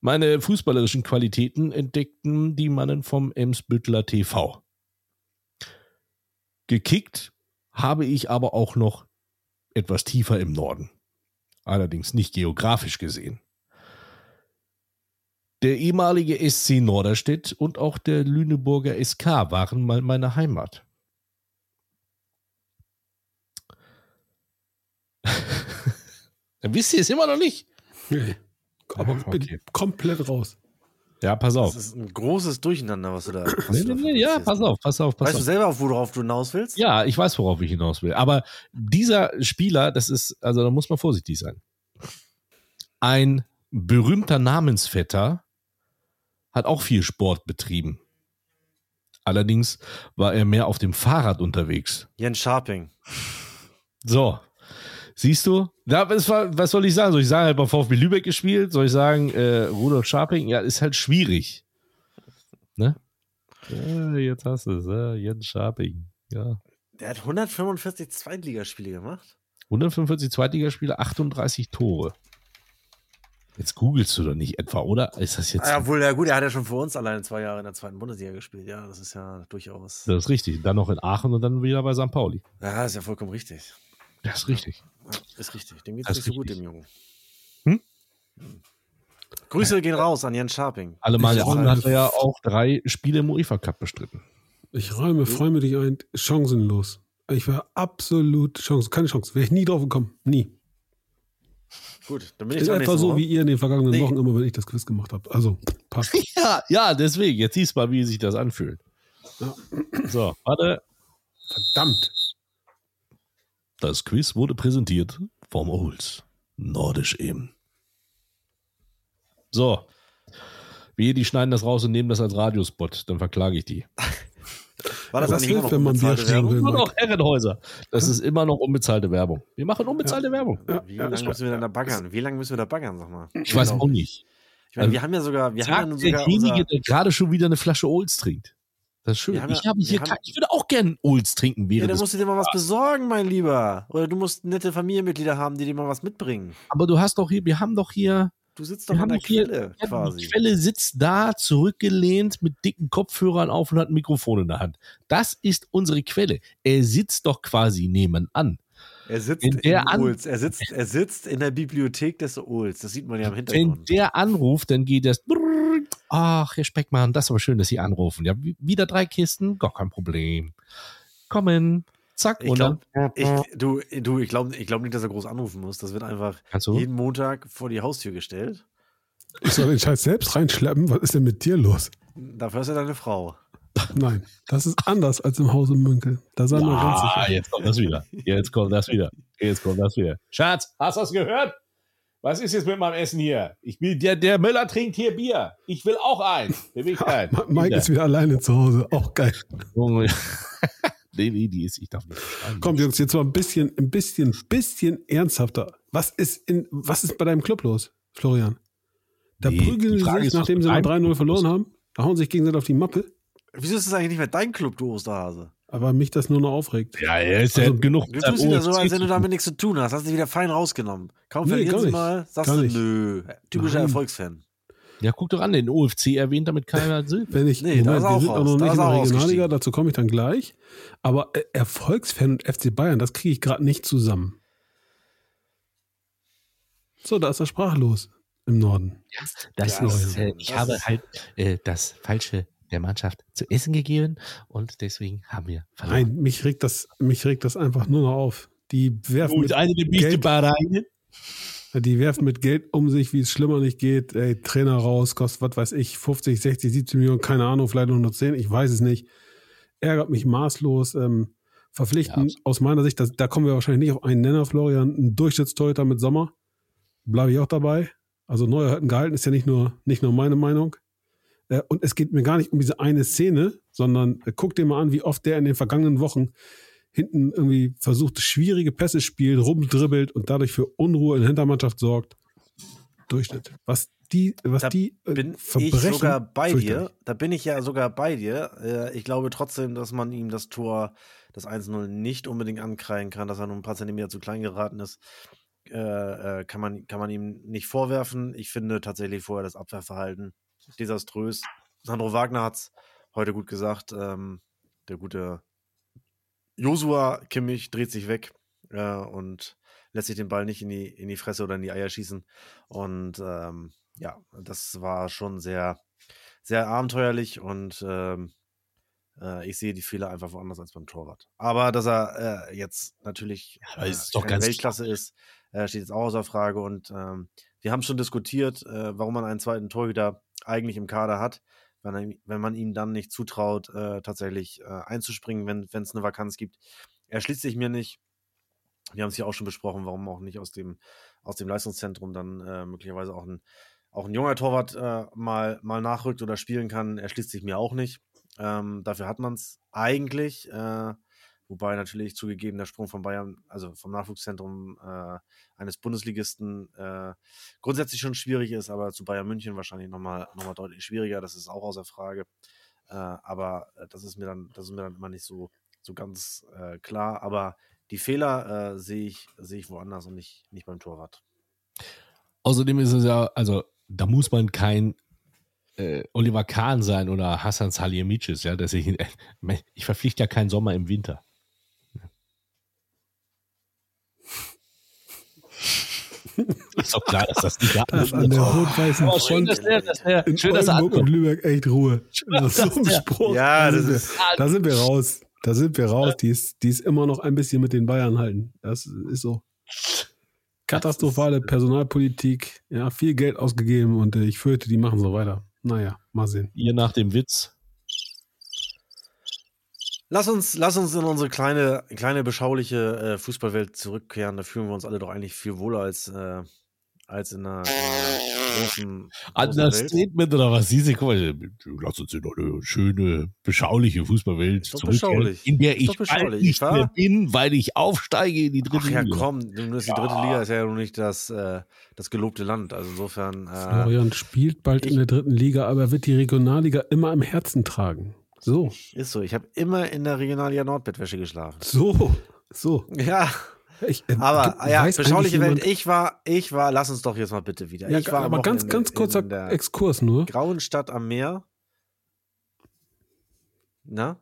Speaker 1: Meine fußballerischen Qualitäten entdeckten die Mannen vom Emsbüttler TV. Gekickt habe ich aber auch noch etwas tiefer im Norden. Allerdings nicht geografisch gesehen. Der ehemalige SC Norderstedt und auch der Lüneburger SK waren mal meine Heimat. Dann wisst ihr es immer noch nicht.
Speaker 4: Nee. Aber
Speaker 1: Ah,
Speaker 4: bin
Speaker 1: okay.
Speaker 4: komplett raus.
Speaker 1: Ja, pass
Speaker 5: Das
Speaker 1: auf.
Speaker 5: ist ein großes Durcheinander, was du da. Was
Speaker 1: Nee,
Speaker 5: du
Speaker 1: nee, ja, pass auf, pass auf, pass
Speaker 5: Weißt du
Speaker 1: auf.
Speaker 5: selber, worauf du hinaus willst?
Speaker 1: Ja, ich weiß, worauf ich hinaus will. Aber dieser Spieler, das ist, also da muss man vorsichtig sein. ein berühmter Namensvetter hat auch viel Sport betrieben. Allerdings war er mehr auf dem Fahrrad unterwegs.
Speaker 5: Jens Scharping.
Speaker 1: So, siehst du? Ja, was, was soll ich sagen? Soll ich sagen, er hat bei VfB Lübeck gespielt? Soll ich sagen, äh, Rudolf Scharping? Ja, ist halt schwierig. Ne? Ja, jetzt hast du es, ja, Jens Scharping. Ja.
Speaker 5: Der hat 145 Zweitligaspiele gemacht.
Speaker 1: 145 Zweitligaspiele, 38 Tore. Jetzt googelst du doch nicht etwa, oder? Ist das jetzt.
Speaker 5: Ah, Ja, wohl, ja gut, er hat ja schon für uns alleine zwei Jahre in der zweiten Bundesliga gespielt. Ja, das ist ja durchaus.
Speaker 1: Das ist richtig. Dann noch in Aachen und dann wieder bei St. Pauli.
Speaker 5: Ja, ist ja vollkommen richtig.
Speaker 1: Das ist richtig.
Speaker 5: Ist richtig. Dem geht's
Speaker 1: Das
Speaker 5: nicht so gut, dem Jungen.
Speaker 1: Hm?
Speaker 5: Grüße gehen raus an Jens Scharping.
Speaker 1: Alle Mal
Speaker 4: Ich-
Speaker 1: hat er ja auch drei Spiele im UEFA Cup bestritten.
Speaker 4: Ich räume freue dich ein, chancenlos. Ich war absolut chance, keine Chance. Wäre ich nie drauf gekommen. Nie.
Speaker 5: Gut, dann bin ich
Speaker 4: Ist
Speaker 5: nächste
Speaker 4: so
Speaker 5: Woche.
Speaker 4: wie ihr in den vergangenen
Speaker 5: Nee.
Speaker 4: Wochen immer, wenn ich das Quiz gemacht habe. Also, passt.
Speaker 1: Ja, ja, deswegen. Jetzt siehst du mal, wie sich das anfühlt.
Speaker 4: Ja.
Speaker 1: So, warte.
Speaker 4: Verdammt.
Speaker 1: Das Quiz wurde präsentiert vom Olds. Nordisch eben. So. Wehe, die schneiden das raus und nehmen das als Radiospot. Dann verklage ich die.
Speaker 5: War das,
Speaker 4: Das
Speaker 5: immer
Speaker 4: hilft,
Speaker 5: noch
Speaker 4: wenn man Bier stehen
Speaker 5: Werbung?
Speaker 4: will.
Speaker 1: Nur
Speaker 4: Mike.
Speaker 1: noch Herrenhäuser. Das ist immer noch unbezahlte Werbung. Wir machen unbezahlte Werbung.
Speaker 5: Wie lange müssen wir denn da baggern? Wie lange müssen wir da baggern, sag mal?
Speaker 1: Ich weiß auch nicht.
Speaker 5: Ich meine, wir haben ja sogar, wir haben ja sogar
Speaker 1: derjenige,
Speaker 5: unser,
Speaker 1: der gerade schon wieder eine Flasche Olds trinkt. Das ist schön.
Speaker 5: Haben
Speaker 1: ich, habe hier,
Speaker 5: haben-
Speaker 1: ich würde auch gerne Olds trinken
Speaker 5: ja,
Speaker 1: während
Speaker 5: da
Speaker 1: des
Speaker 5: musst du dir mal was besorgen, mein Lieber. Oder du musst nette Familienmitglieder haben, die dir mal was mitbringen.
Speaker 1: Aber du hast doch hier, wir haben doch hier,
Speaker 5: Du sitzt doch an der
Speaker 1: hier,
Speaker 5: Quelle,
Speaker 1: ja,
Speaker 5: quasi.
Speaker 1: die Quelle sitzt da zurückgelehnt mit dicken Kopfhörern auf und hat ein Mikrofon in der Hand. Das ist unsere Quelle. Er sitzt doch quasi nebenan.
Speaker 5: Er sitzt
Speaker 1: Wenn der
Speaker 5: in Ohls. Er sitzt, er sitzt in der Bibliothek des Ohls. Das sieht man ja im
Speaker 1: Wenn
Speaker 5: Hintergrund.
Speaker 1: der anruft, dann geht das. Ach, Herr Speckmann, das ist aber schön, dass Sie anrufen. Ja, wie- wieder drei Kisten, gar kein Problem. Kommen, zack,
Speaker 5: Ich
Speaker 1: dann.
Speaker 5: ich, du, du, ich glaube ich glaub nicht, dass er groß anrufen muss. Das wird einfach jeden Montag vor die Haustür gestellt.
Speaker 4: Ich soll den Scheiß selbst reinschleppen. Was ist denn mit dir los?
Speaker 5: Dafür ist er deine Frau.
Speaker 4: Nein, das ist anders als im Hause Münkel. Da sei mal ganz
Speaker 1: Ah,
Speaker 4: sicher.
Speaker 1: jetzt kommt das wieder. Jetzt kommt das wieder. Jetzt kommt das wieder. Schatz, hast du das gehört? Was ist jetzt mit meinem Essen hier? Ich will, der, der Müller trinkt hier Bier. Ich will auch ein. Der will kein.
Speaker 4: Mike ist wieder alleine zu Hause. Auch geil.
Speaker 1: Junge. nee, nee, die ist, ich darf nicht.
Speaker 4: Kommt Jungs, jetzt mal ein bisschen, ein bisschen, bisschen ernsthafter. Was ist in, was ist bei deinem Club los, Florian? Da
Speaker 1: Nee,
Speaker 4: prügeln sie sich, nachdem sie mal
Speaker 1: deinem
Speaker 4: 3-0
Speaker 1: Club
Speaker 4: verloren haben. Da hauen sich gegenseitig auf die Mappe.
Speaker 5: Wieso ist es eigentlich nicht mehr dein Club, du Osterhase?
Speaker 4: Aber mich das nur noch aufregt.
Speaker 1: Ja, er ist
Speaker 4: Also,
Speaker 1: ja genug.
Speaker 5: Du tust wieder so, als wenn du
Speaker 1: damit.
Speaker 5: nichts zu tun hast. Hast dich wieder fein rausgenommen. Kaum
Speaker 4: Nee,
Speaker 5: verlieren
Speaker 4: gar
Speaker 5: sie
Speaker 4: nicht.
Speaker 5: mal, sagst
Speaker 4: Gar
Speaker 5: du,
Speaker 4: nicht.
Speaker 5: nö. Typischer
Speaker 4: Nein.
Speaker 5: Erfolgsfan.
Speaker 1: Ja, guck doch an, den OFC erwähnt damit keiner Silber.
Speaker 4: Wenn ich,
Speaker 5: Nee, da ist er
Speaker 4: wir
Speaker 5: auch
Speaker 4: sind auch noch
Speaker 5: Da
Speaker 4: nicht
Speaker 5: ist
Speaker 4: in
Speaker 5: er
Speaker 4: der
Speaker 5: auch
Speaker 4: Regionalliga, dazu komme ich dann gleich. Aber äh, Erfolgsfan und FC Bayern, das kriege ich gerade nicht zusammen. So, da ist er sprachlos im Norden.
Speaker 1: Das
Speaker 5: Ja,
Speaker 1: ist,
Speaker 5: das-
Speaker 1: äh, ich
Speaker 5: das
Speaker 1: habe
Speaker 5: ist-
Speaker 1: halt äh, das Falsche der Mannschaft zu essen gegeben und deswegen haben wir verloren.
Speaker 4: Nein, mich regt das, mich regt das einfach nur noch auf. Die werfen,
Speaker 1: Und
Speaker 4: mit, Geld- die werfen mit Geld um sich, wie es schlimmer nicht geht. Ey, Trainer raus, kostet, was weiß ich, 50, 60, 70 Millionen, keine Ahnung, vielleicht nur 110, ich weiß es nicht. Ärgert mich maßlos. Ähm, verpflichten,
Speaker 1: Ja,
Speaker 4: aus meiner Sicht, das, da kommen wir wahrscheinlich nicht auf einen Nenner, Florian, ein Durchschnittstorhüter mit Sommer. Bleibe ich auch dabei. Also ihn gehalten, ist ja nicht nur, nicht nur meine Meinung. Äh, und es geht mir gar nicht um diese eine Szene, sondern äh, guck dir mal an, wie oft der in den vergangenen Wochen hinten irgendwie versucht, schwierige Pässe spielt, rumdribbelt und dadurch für Unruhe in der Hintermannschaft sorgt. Durchschnitt. Was die, was
Speaker 5: Da
Speaker 4: die äh,
Speaker 5: bin
Speaker 4: verbrechen,
Speaker 5: ich sogar bei dir. Da bin ich ja sogar bei dir. Äh, Ich glaube trotzdem, dass man ihm das Tor, das 1-0 nicht unbedingt ankreien kann, dass er nur ein paar Zentimeter zu klein geraten ist. Äh, kann, man, kann man ihm nicht vorwerfen. Ich finde tatsächlich vorher das Abwehrverhalten desaströs. Sandro Wagner hat es heute gut gesagt. Ähm, der gute Josua Kimmich dreht sich weg äh, und lässt sich den Ball nicht in die, in die Fresse oder in die Eier schießen. Und ähm, ja, das war schon sehr, sehr abenteuerlich und ähm, äh, ich sehe die Fehler einfach woanders als beim Torwart. Aber dass er äh, jetzt natürlich
Speaker 1: aber
Speaker 5: äh,
Speaker 1: ist
Speaker 5: Weltklasse ist, äh, steht jetzt auch außer Frage. Und ähm, wir haben schon diskutiert, äh, warum man einen zweiten Torhüter eigentlich im Kader hat, wenn, er, wenn man ihm dann nicht zutraut, äh, tatsächlich äh, einzuspringen, wenn es eine Vakanz gibt. Er schließt sich mir nicht. Wir haben es ja auch schon besprochen, warum auch nicht aus dem, aus dem Leistungszentrum dann äh, möglicherweise auch ein, auch ein junger Torwart äh, mal, mal nachrückt oder spielen kann, erschließt sich mir auch nicht. Ähm, dafür hat man es eigentlich. Wobei natürlich zugegeben der Sprung von Bayern, also vom Nachwuchszentrum äh, eines Bundesligisten äh, grundsätzlich schon schwierig ist, aber zu Bayern München wahrscheinlich nochmal noch mal deutlich schwieriger. Das ist auch außer Frage. Äh, aber äh, das ist mir dann, das ist mir dann immer nicht so, so ganz äh, klar. Aber die Fehler äh, sehe ich, sehe ich woanders und nicht, nicht beim Torwart.
Speaker 1: Außerdem ist es ja, also da muss man kein Oliver Kahn sein oder Hassan Salihamidzic, ja, dass ich, ich verpflichte ja keinen Sommer im Winter. Ist doch klar, dass das nicht
Speaker 4: Das an der rot-weißen
Speaker 1: Aber schön,
Speaker 4: Front
Speaker 1: dass der, dass der,
Speaker 4: in
Speaker 1: schön, dass er
Speaker 4: Oldenburg und. Lübeck echt Ruhe. Das ist so ein
Speaker 1: der-
Speaker 4: Spruch.
Speaker 5: Ja,
Speaker 4: da,
Speaker 5: das
Speaker 4: sind wir, da sind wir raus. Da sind wir raus. Die ist, die ist immer noch ein bisschen mit den Bayern halten. Das ist so. Katastrophale Personalpolitik. Ja, viel Geld ausgegeben und äh, ich fürchte, die machen so weiter. Naja, mal sehen.
Speaker 1: Ihr nach dem Witz.
Speaker 5: Lass uns, lass uns in unsere kleine, kleine beschauliche äh, Fußballwelt zurückkehren. Da fühlen wir uns alle doch eigentlich viel wohler als, äh, als in einer, in einer großen, großen Welt.
Speaker 1: Understatement oder was? Siehst du, guck mal, lass uns in eine schöne, beschauliche Fußballwelt
Speaker 5: Ist doch
Speaker 1: zurückkehren,
Speaker 5: beschaulich.
Speaker 1: in der
Speaker 5: Ist
Speaker 1: ich
Speaker 5: doch
Speaker 1: bald
Speaker 5: beschaulich,
Speaker 1: nicht mehr bin, weil ich aufsteige in die dritte
Speaker 5: Ach ja,
Speaker 1: Liga.
Speaker 5: komm, nun ist die dritte Liga ist ja noch nicht das, äh, das gelobte Land. Also insofern. Äh,
Speaker 4: Florian spielt bald
Speaker 5: ich-
Speaker 4: in der dritten Liga, aber wird die Regionalliga immer im Herzen tragen. So,
Speaker 5: ist so. Ich habe immer in der Regionalliga Nordbettwäsche geschlafen.
Speaker 4: so, so.
Speaker 5: Ja,
Speaker 4: Ich, äh,
Speaker 5: aber
Speaker 4: gibt-
Speaker 5: ja, beschauliche Welt. Ich war, ich war, lass uns doch jetzt mal bitte wieder.
Speaker 4: Ja,
Speaker 5: ich war
Speaker 4: aber ganz,
Speaker 5: Wochenende
Speaker 4: ganz kurzer
Speaker 5: in der
Speaker 4: Exkurs nur.
Speaker 5: grauen Stadt am Meer. Na?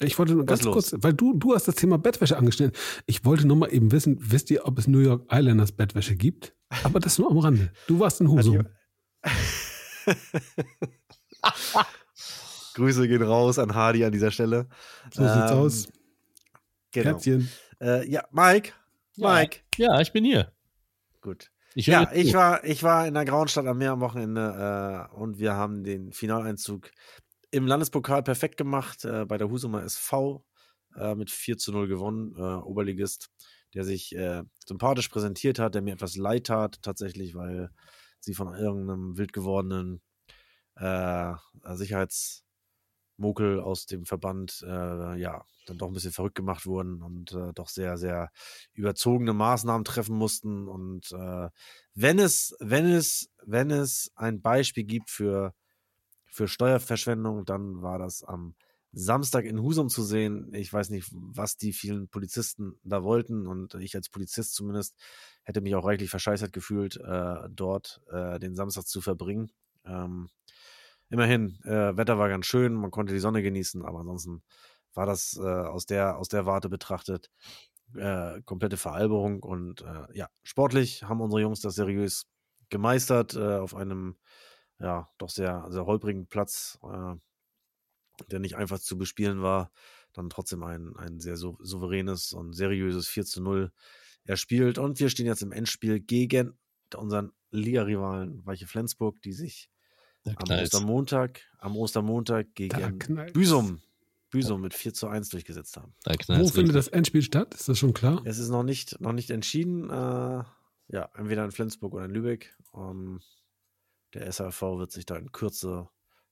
Speaker 4: Ich wollte nur ganz kurz, weil du, du hast das Thema Bettwäsche angeschnitten. Ich wollte nur mal eben wissen, wisst ihr, ob es New York Islanders Bettwäsche gibt? Aber das nur am Rande. Du warst in Husum.
Speaker 5: Grüße gehen raus an Hardy an dieser Stelle.
Speaker 4: So sieht's
Speaker 5: Ähm,
Speaker 4: aus.
Speaker 5: Genau.
Speaker 4: Herzchen.
Speaker 5: Äh, ja, Mike.
Speaker 1: Ja.
Speaker 5: Mike.
Speaker 1: Ja, ich bin hier.
Speaker 5: Gut.
Speaker 1: Ich
Speaker 5: Ja, ich war, ich war in der Grauen Stadt am Meer am Wochenende äh, und wir haben den Finaleinzug im Landespokal perfekt gemacht äh, bei der Husumer SV äh, mit 4 zu 0 gewonnen. Äh, Oberligist, der sich äh, sympathisch präsentiert hat, der mir etwas leid tat, tatsächlich, weil sie von irgendeinem wild gewordenen äh, Sicherheitsmokel aus dem Verband äh, ja dann doch ein bisschen verrückt gemacht wurden und äh, doch sehr, sehr überzogene Maßnahmen treffen mussten. Und äh, wenn es, wenn es, wenn es ein Beispiel gibt für, für Steuerverschwendung, dann war das am Samstag in Husum zu sehen. Ich weiß nicht, was die vielen Polizisten da wollten und ich als Polizist zumindest hätte mich auch reichlich verscheißert gefühlt, äh, dort äh, den Samstag zu verbringen. Ähm, immerhin, äh, Wetter war ganz schön, man konnte die Sonne genießen, aber ansonsten war das äh, aus, der, aus der Warte betrachtet äh, komplette Veralberung und äh, ja, sportlich haben unsere Jungs das seriös gemeistert äh, auf einem ja doch sehr, sehr holprigen Platz, äh, der nicht einfach zu bespielen war. Dann trotzdem ein, ein sehr sou souveränes und seriöses 4 zu 0 erspielt. Und wir stehen jetzt im Endspiel gegen unseren Liga-Rivalen Weiche Flensburg, die sich am. Ostermontag, am Ostermontag gegen. Büsum, Büsum mit 4 zu 1 durchgesetzt haben.
Speaker 1: Da
Speaker 4: Wo findet das Endspiel statt? Ist das schon klar?
Speaker 5: Es ist noch nicht, noch nicht entschieden. Äh, ja, entweder in Flensburg oder in Lübeck. Ähm, der SRV wird sich da in Kürze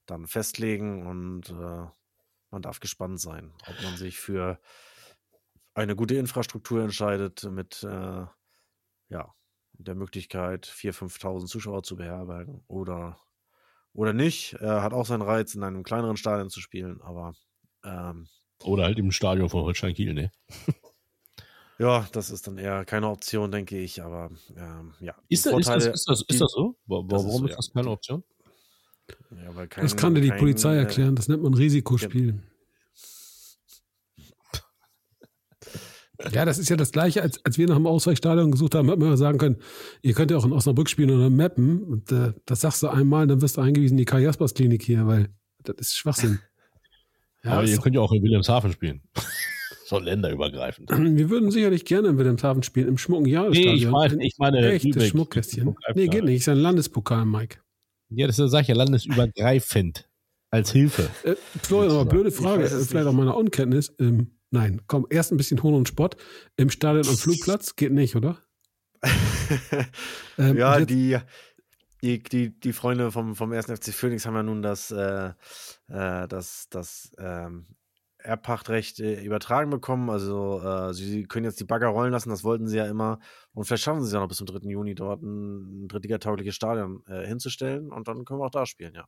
Speaker 5: dann festlegen und äh, man darf gespannt sein, ob man sich für eine gute Infrastruktur entscheidet mit äh, ja, der Möglichkeit, 4.000, 5.000 Zuschauer zu beherbergen oder, oder nicht. Äh, hat auch seinen Reiz, in einem kleineren Stadion zu spielen, aber ähm,
Speaker 1: Oder halt im Stadion von Holstein Kiel, ne?
Speaker 5: Ja, das ist dann eher keine Option, denke ich, aber ähm, ja.
Speaker 1: Ist, da, ist, das,
Speaker 5: Vorteile-
Speaker 1: ist, das, ist das so? Wa-
Speaker 5: Das ist
Speaker 1: Warum
Speaker 5: so,
Speaker 1: ist
Speaker 5: ja.
Speaker 1: das keine Option?
Speaker 5: Ja, weil kein,
Speaker 4: Das kann dir die
Speaker 5: kein,
Speaker 4: Polizei
Speaker 5: äh,
Speaker 4: erklären. Das nennt man Risikospiel. Ja, das ist ja das Gleiche, als, als wir nach dem Ausweichstadion gesucht haben, hätten wir sagen können, ihr könnt ja auch in Osnabrück spielen oder Mappen. Und äh, das sagst du einmal, dann wirst du eingewiesen in die Karl-Jaspers-Klinik hier, weil das ist Schwachsinn. Ja,
Speaker 1: Aber ihr könnt ja auch in Wilhelmshaven spielen. so länderübergreifend.
Speaker 4: wir würden sicherlich gerne in Wilhelmshaven spielen, im schmucken Jahresstadion.
Speaker 1: Nee, ich meine, ich meine
Speaker 4: Echtes
Speaker 1: Lübeck.
Speaker 4: Schmuckkästchen. Nee, geht nicht. Ist ja ein Landespokal, Mike.
Speaker 1: Ja, das sage ich ja landesübergreifend. Als Hilfe.
Speaker 4: Äh, Florian, aber blöde Frage, äh, vielleicht auch meiner Unkenntnis. Ähm, Nein, komm, erst ein bisschen Hohn und Spott. Im Stadion am Flugplatz geht nicht, oder? Ähm,
Speaker 5: ja, die, die, die, die Freunde vom, vom 1. FC Phoenix haben ja nun das, äh, äh, das, das ähm, Erbpachtrecht äh, übertragen bekommen. Also äh, sie können jetzt die Bagger rollen lassen, das wollten sie ja immer. Und vielleicht schaffen sie es ja noch bis zum 3. Juni dort ein drittligataugliches Stadion äh, hinzustellen und dann können wir auch da spielen, ja.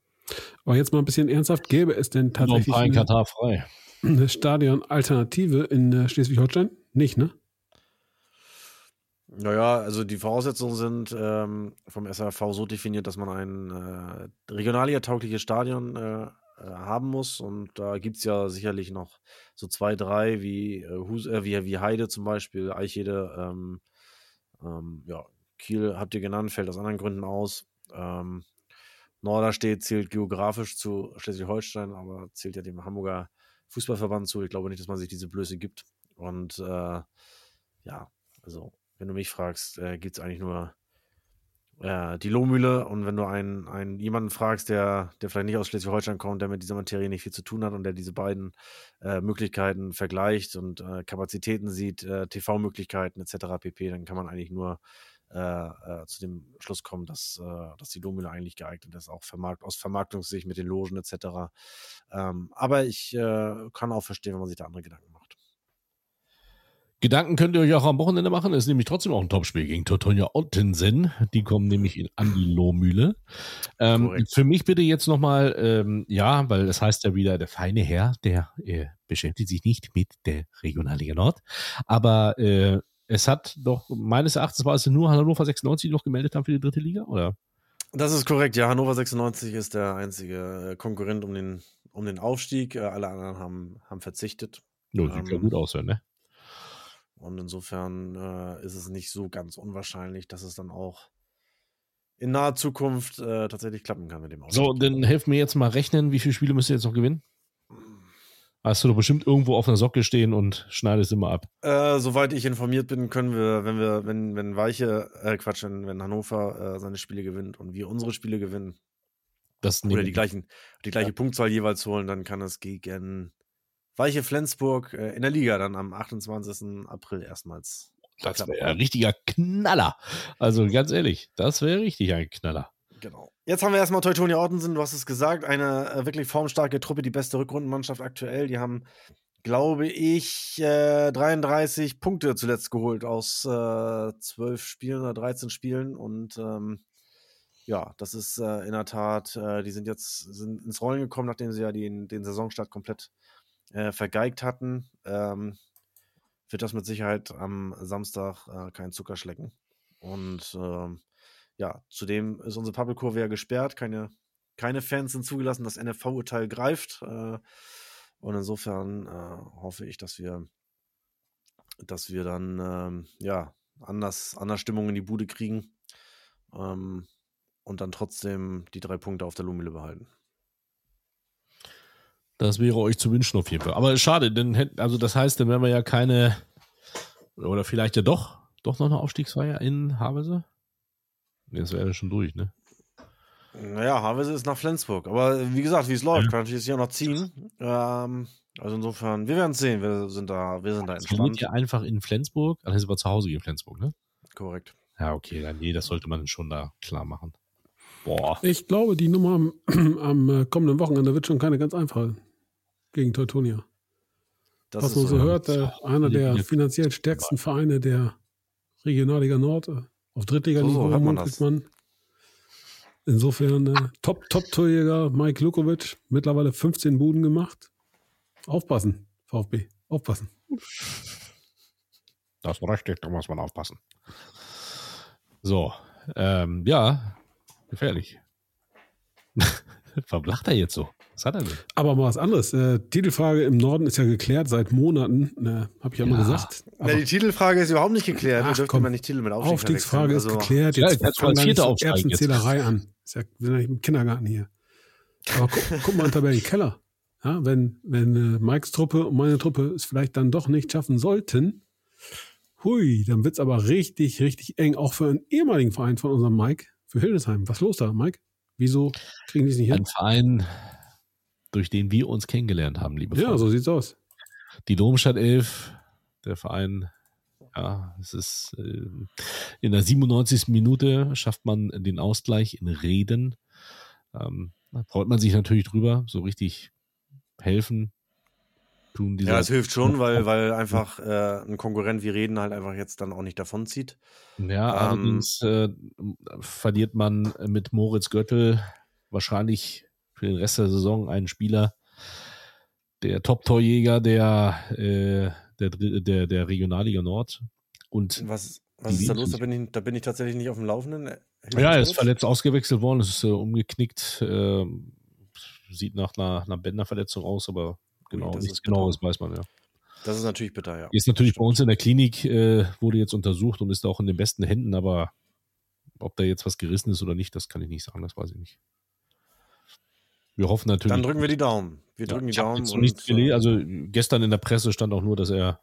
Speaker 4: Aber jetzt mal ein bisschen ernsthaft, gäbe es denn tatsächlich
Speaker 1: Noch ein Katar frei.
Speaker 4: Eine Stadion-Alternative in äh, Schleswig-Holstein? Nicht, ne?
Speaker 5: Naja, also die Voraussetzungen sind ähm, vom SRV so definiert, dass man ein äh, regionalliga-taugliches Stadion äh, äh, haben muss. Und da gibt es ja sicherlich noch so zwei, drei, wie, äh, Hus äh, wie, wie Heide zum Beispiel, Eichede, ähm, ähm, ja, Kiel habt ihr genannt, fällt aus anderen Gründen aus. Ähm, Norderstedt zählt geografisch zu Schleswig-Holstein, aber zählt ja dem Hamburger Fußballverband zu. Ich glaube nicht, dass man sich diese Blöße gibt. Und äh, ja, also wenn du mich fragst, äh, gibt es eigentlich nur äh, die Lohmühle. Und wenn du einen, einen jemanden fragst, der, der vielleicht nicht aus Schleswig-Holstein kommt, der mit dieser Materie nicht viel zu tun hat und der diese beiden äh, Möglichkeiten vergleicht und äh, Kapazitäten sieht, äh, TV-Möglichkeiten etc. pp., dann kann man eigentlich nur äh, äh, zu dem Schluss kommen, dass, äh, dass die Lohmühle eigentlich geeignet ist, auch vermarkt, aus Vermarktungssicht mit den Logen etc. Ähm, aber ich äh, kann auch verstehen, wenn man sich da andere Gedanken macht.
Speaker 1: Gedanken könnt ihr euch auch am Wochenende machen. Es ist nämlich trotzdem auch ein Topspiel gegen Teutonia Ottensen. Die kommen nämlich in, an die Lohmühle. Ähm, für mich bitte jetzt nochmal, ähm, ja, weil es heißt ja wieder, der feine Herr, der äh, beschäftigt sich nicht mit der Regionalliga Nord. Aber äh, es hat doch, meines Erachtens war es nur Hannover 96, die noch gemeldet haben für die dritte Liga, oder?
Speaker 5: Das ist korrekt, ja. Hannover 96 ist der einzige äh, Konkurrent um den, um den Aufstieg. Äh, alle anderen haben, haben verzichtet.
Speaker 1: No, sieht ja
Speaker 5: Ähm,
Speaker 1: gut aus, ne?
Speaker 5: Und insofern äh, ist es nicht so ganz unwahrscheinlich, dass es dann auch in naher Zukunft äh, tatsächlich klappen kann mit dem Aufstieg.
Speaker 1: So, dann helft mir jetzt mal rechnen, wie viele Spiele müsst ihr jetzt noch gewinnen? Hast du doch bestimmt irgendwo auf einer Socke stehen und schneidest immer ab.
Speaker 5: Äh, soweit ich informiert bin, können wir, wenn wir, wenn, wenn Weiche, äh, Quatsch, wenn, Hannover äh, seine Spiele gewinnt und wir unsere Spiele gewinnen,
Speaker 1: Das
Speaker 5: oder die gleichen, die gleiche Punktzahl jeweils holen, dann kann es gegen Weiche Flensburg äh, in der Liga dann am 28. April erstmals.
Speaker 1: Das wäre ein richtiger Knaller. Also ganz ehrlich, das wäre richtig ein Knaller.
Speaker 5: Genau. Jetzt haben wir erstmal Teutonia Ottensen, du hast es gesagt, eine äh, wirklich formstarke Truppe, die beste Rückrundenmannschaft aktuell. Die haben, glaube ich, äh, 33 Punkte zuletzt geholt aus äh, 12 Spielen oder 13 Spielen. Und ähm, ja, das ist äh, in der Tat, äh, die sind jetzt sind ins Rollen gekommen, nachdem sie ja den, den Saisonstart komplett äh, vergeigt hatten. Ähm, wird das mit Sicherheit am Samstag äh, kein Zuckerschlecken. Und ähm, ja, zudem ist unsere Pappelkurve ja gesperrt, keine, keine Fans sind zugelassen, das NFV-Urteil greift. Äh, und insofern äh, hoffe ich, dass wir, dass wir dann ähm, ja anders, anders Stimmung in die Bude kriegen ähm, und dann trotzdem die drei Punkte auf der Lumile behalten.
Speaker 1: Das wäre euch zu wünschen auf jeden Fall. Aber schade, denn also das heißt, dann wären wir ja keine, oder vielleicht ja doch, doch noch eine Aufstiegsfeier in Havelse? Das wäre ja schon durch, ne?
Speaker 5: Naja, Havelse ist nach Flensburg. Aber wie gesagt, wie es läuft, kann natürlich jetzt hier noch ziehen. Ähm, also insofern, wir werden es sehen. Wir sind da, wir sind da entspannt.
Speaker 1: ihr einfach in Flensburg? Dann ist aber zu Hause gegen Flensburg, ne?
Speaker 5: Korrekt.
Speaker 1: Ja, okay, dann nee, das sollte man schon da klar machen. Boah.
Speaker 4: Ich glaube, die Nummer am, am äh, kommenden Wochenende wird schon keine ganz einfache gegen Teutonia.
Speaker 5: Das
Speaker 4: Was man so
Speaker 5: so.
Speaker 4: hört, äh, einer der finanziell stärksten Vereine der Regionalliga Nord. Auf Drittliga-Niveau
Speaker 5: So, man das.
Speaker 4: man. Insofern äh, Top, Top-Torjäger Mike Lukovic, mittlerweile 15 Buden gemacht. Aufpassen, VfB, aufpassen.
Speaker 1: Das richtig, da muss man aufpassen. So, ähm, ja, gefährlich. Warum lacht er jetzt so? Was hat er denn?
Speaker 4: Aber mal was anderes. Äh, Titelfrage im Norden ist ja geklärt seit Monaten, äh, habe ich ja immer
Speaker 1: Ja.
Speaker 4: gesagt.
Speaker 5: Na, die Titelfrage ist überhaupt nicht geklärt.
Speaker 4: Ach,
Speaker 5: Wir dürfen
Speaker 4: komm.
Speaker 5: immer nicht Titel mit Aufstieg
Speaker 4: Aufstiegsfrage ist.
Speaker 5: Also,
Speaker 4: geklärt.
Speaker 1: Ja,
Speaker 4: Jetzt
Speaker 1: kannst du
Speaker 4: fang
Speaker 1: als
Speaker 4: da nicht
Speaker 1: Vierter
Speaker 4: so
Speaker 1: aufsteigen jetzt.
Speaker 4: Erbsenzählerei an. Ist ja, wir sind ja nicht im Kindergarten hier. Aber guck, guck mal in Tabellenkeller. Ja, wenn, wenn äh, Mikes Truppe und meine Truppe es vielleicht dann doch nicht schaffen sollten, hui, dann wird's aber richtig, richtig eng. Auch für einen ehemaligen Verein von unserem Mike, für Hildesheim. Was ist los da, Mike? Wieso kriegen die es nicht hin?
Speaker 1: Ein Verein, durch den wir uns kennengelernt haben, liebe
Speaker 4: Ja,
Speaker 1: Freunde.
Speaker 4: so sieht's aus.
Speaker 1: Die Domstadt 11, der Verein, ja, es ist äh, in der 97. Minute schafft man den Ausgleich in Reden. Ähm, da freut man sich natürlich drüber, so richtig helfen tun.
Speaker 5: Ja, es hilft schon, weil, weil einfach äh, ein Konkurrent wie Reden halt einfach jetzt dann auch nicht davonzieht.
Speaker 1: Ja, allerdings äh, verliert man mit Moritz Göttel wahrscheinlich für den Rest der Saison einen Spieler, der Top-Torjäger der, äh, der, der, der Regionalliga Nord. Und
Speaker 5: Was, was ist da los? Da bin, ich, da bin ich tatsächlich nicht auf dem Laufenden. Hilf
Speaker 1: ja, er ist verletzt ausgewechselt worden, es ist äh, umgeknickt, äh, sieht nach einer, einer Bänderverletzung aus, aber genau,
Speaker 5: das
Speaker 1: nichts genaues weiß man ja.
Speaker 5: Das ist natürlich bitter, ja.
Speaker 1: Ist natürlich bei uns in der Klinik, äh, wurde jetzt untersucht und ist auch in den besten Händen, aber ob da jetzt was gerissen ist oder nicht, das kann ich nicht sagen, das weiß ich nicht. Wir hoffen natürlich.
Speaker 5: Dann drücken wir die Daumen. Wir
Speaker 1: Ja,
Speaker 5: drücken die Daumen.
Speaker 1: jetzt nichts
Speaker 5: und,
Speaker 1: gele-
Speaker 5: äh,
Speaker 1: also gestern in der Presse stand auch nur, dass er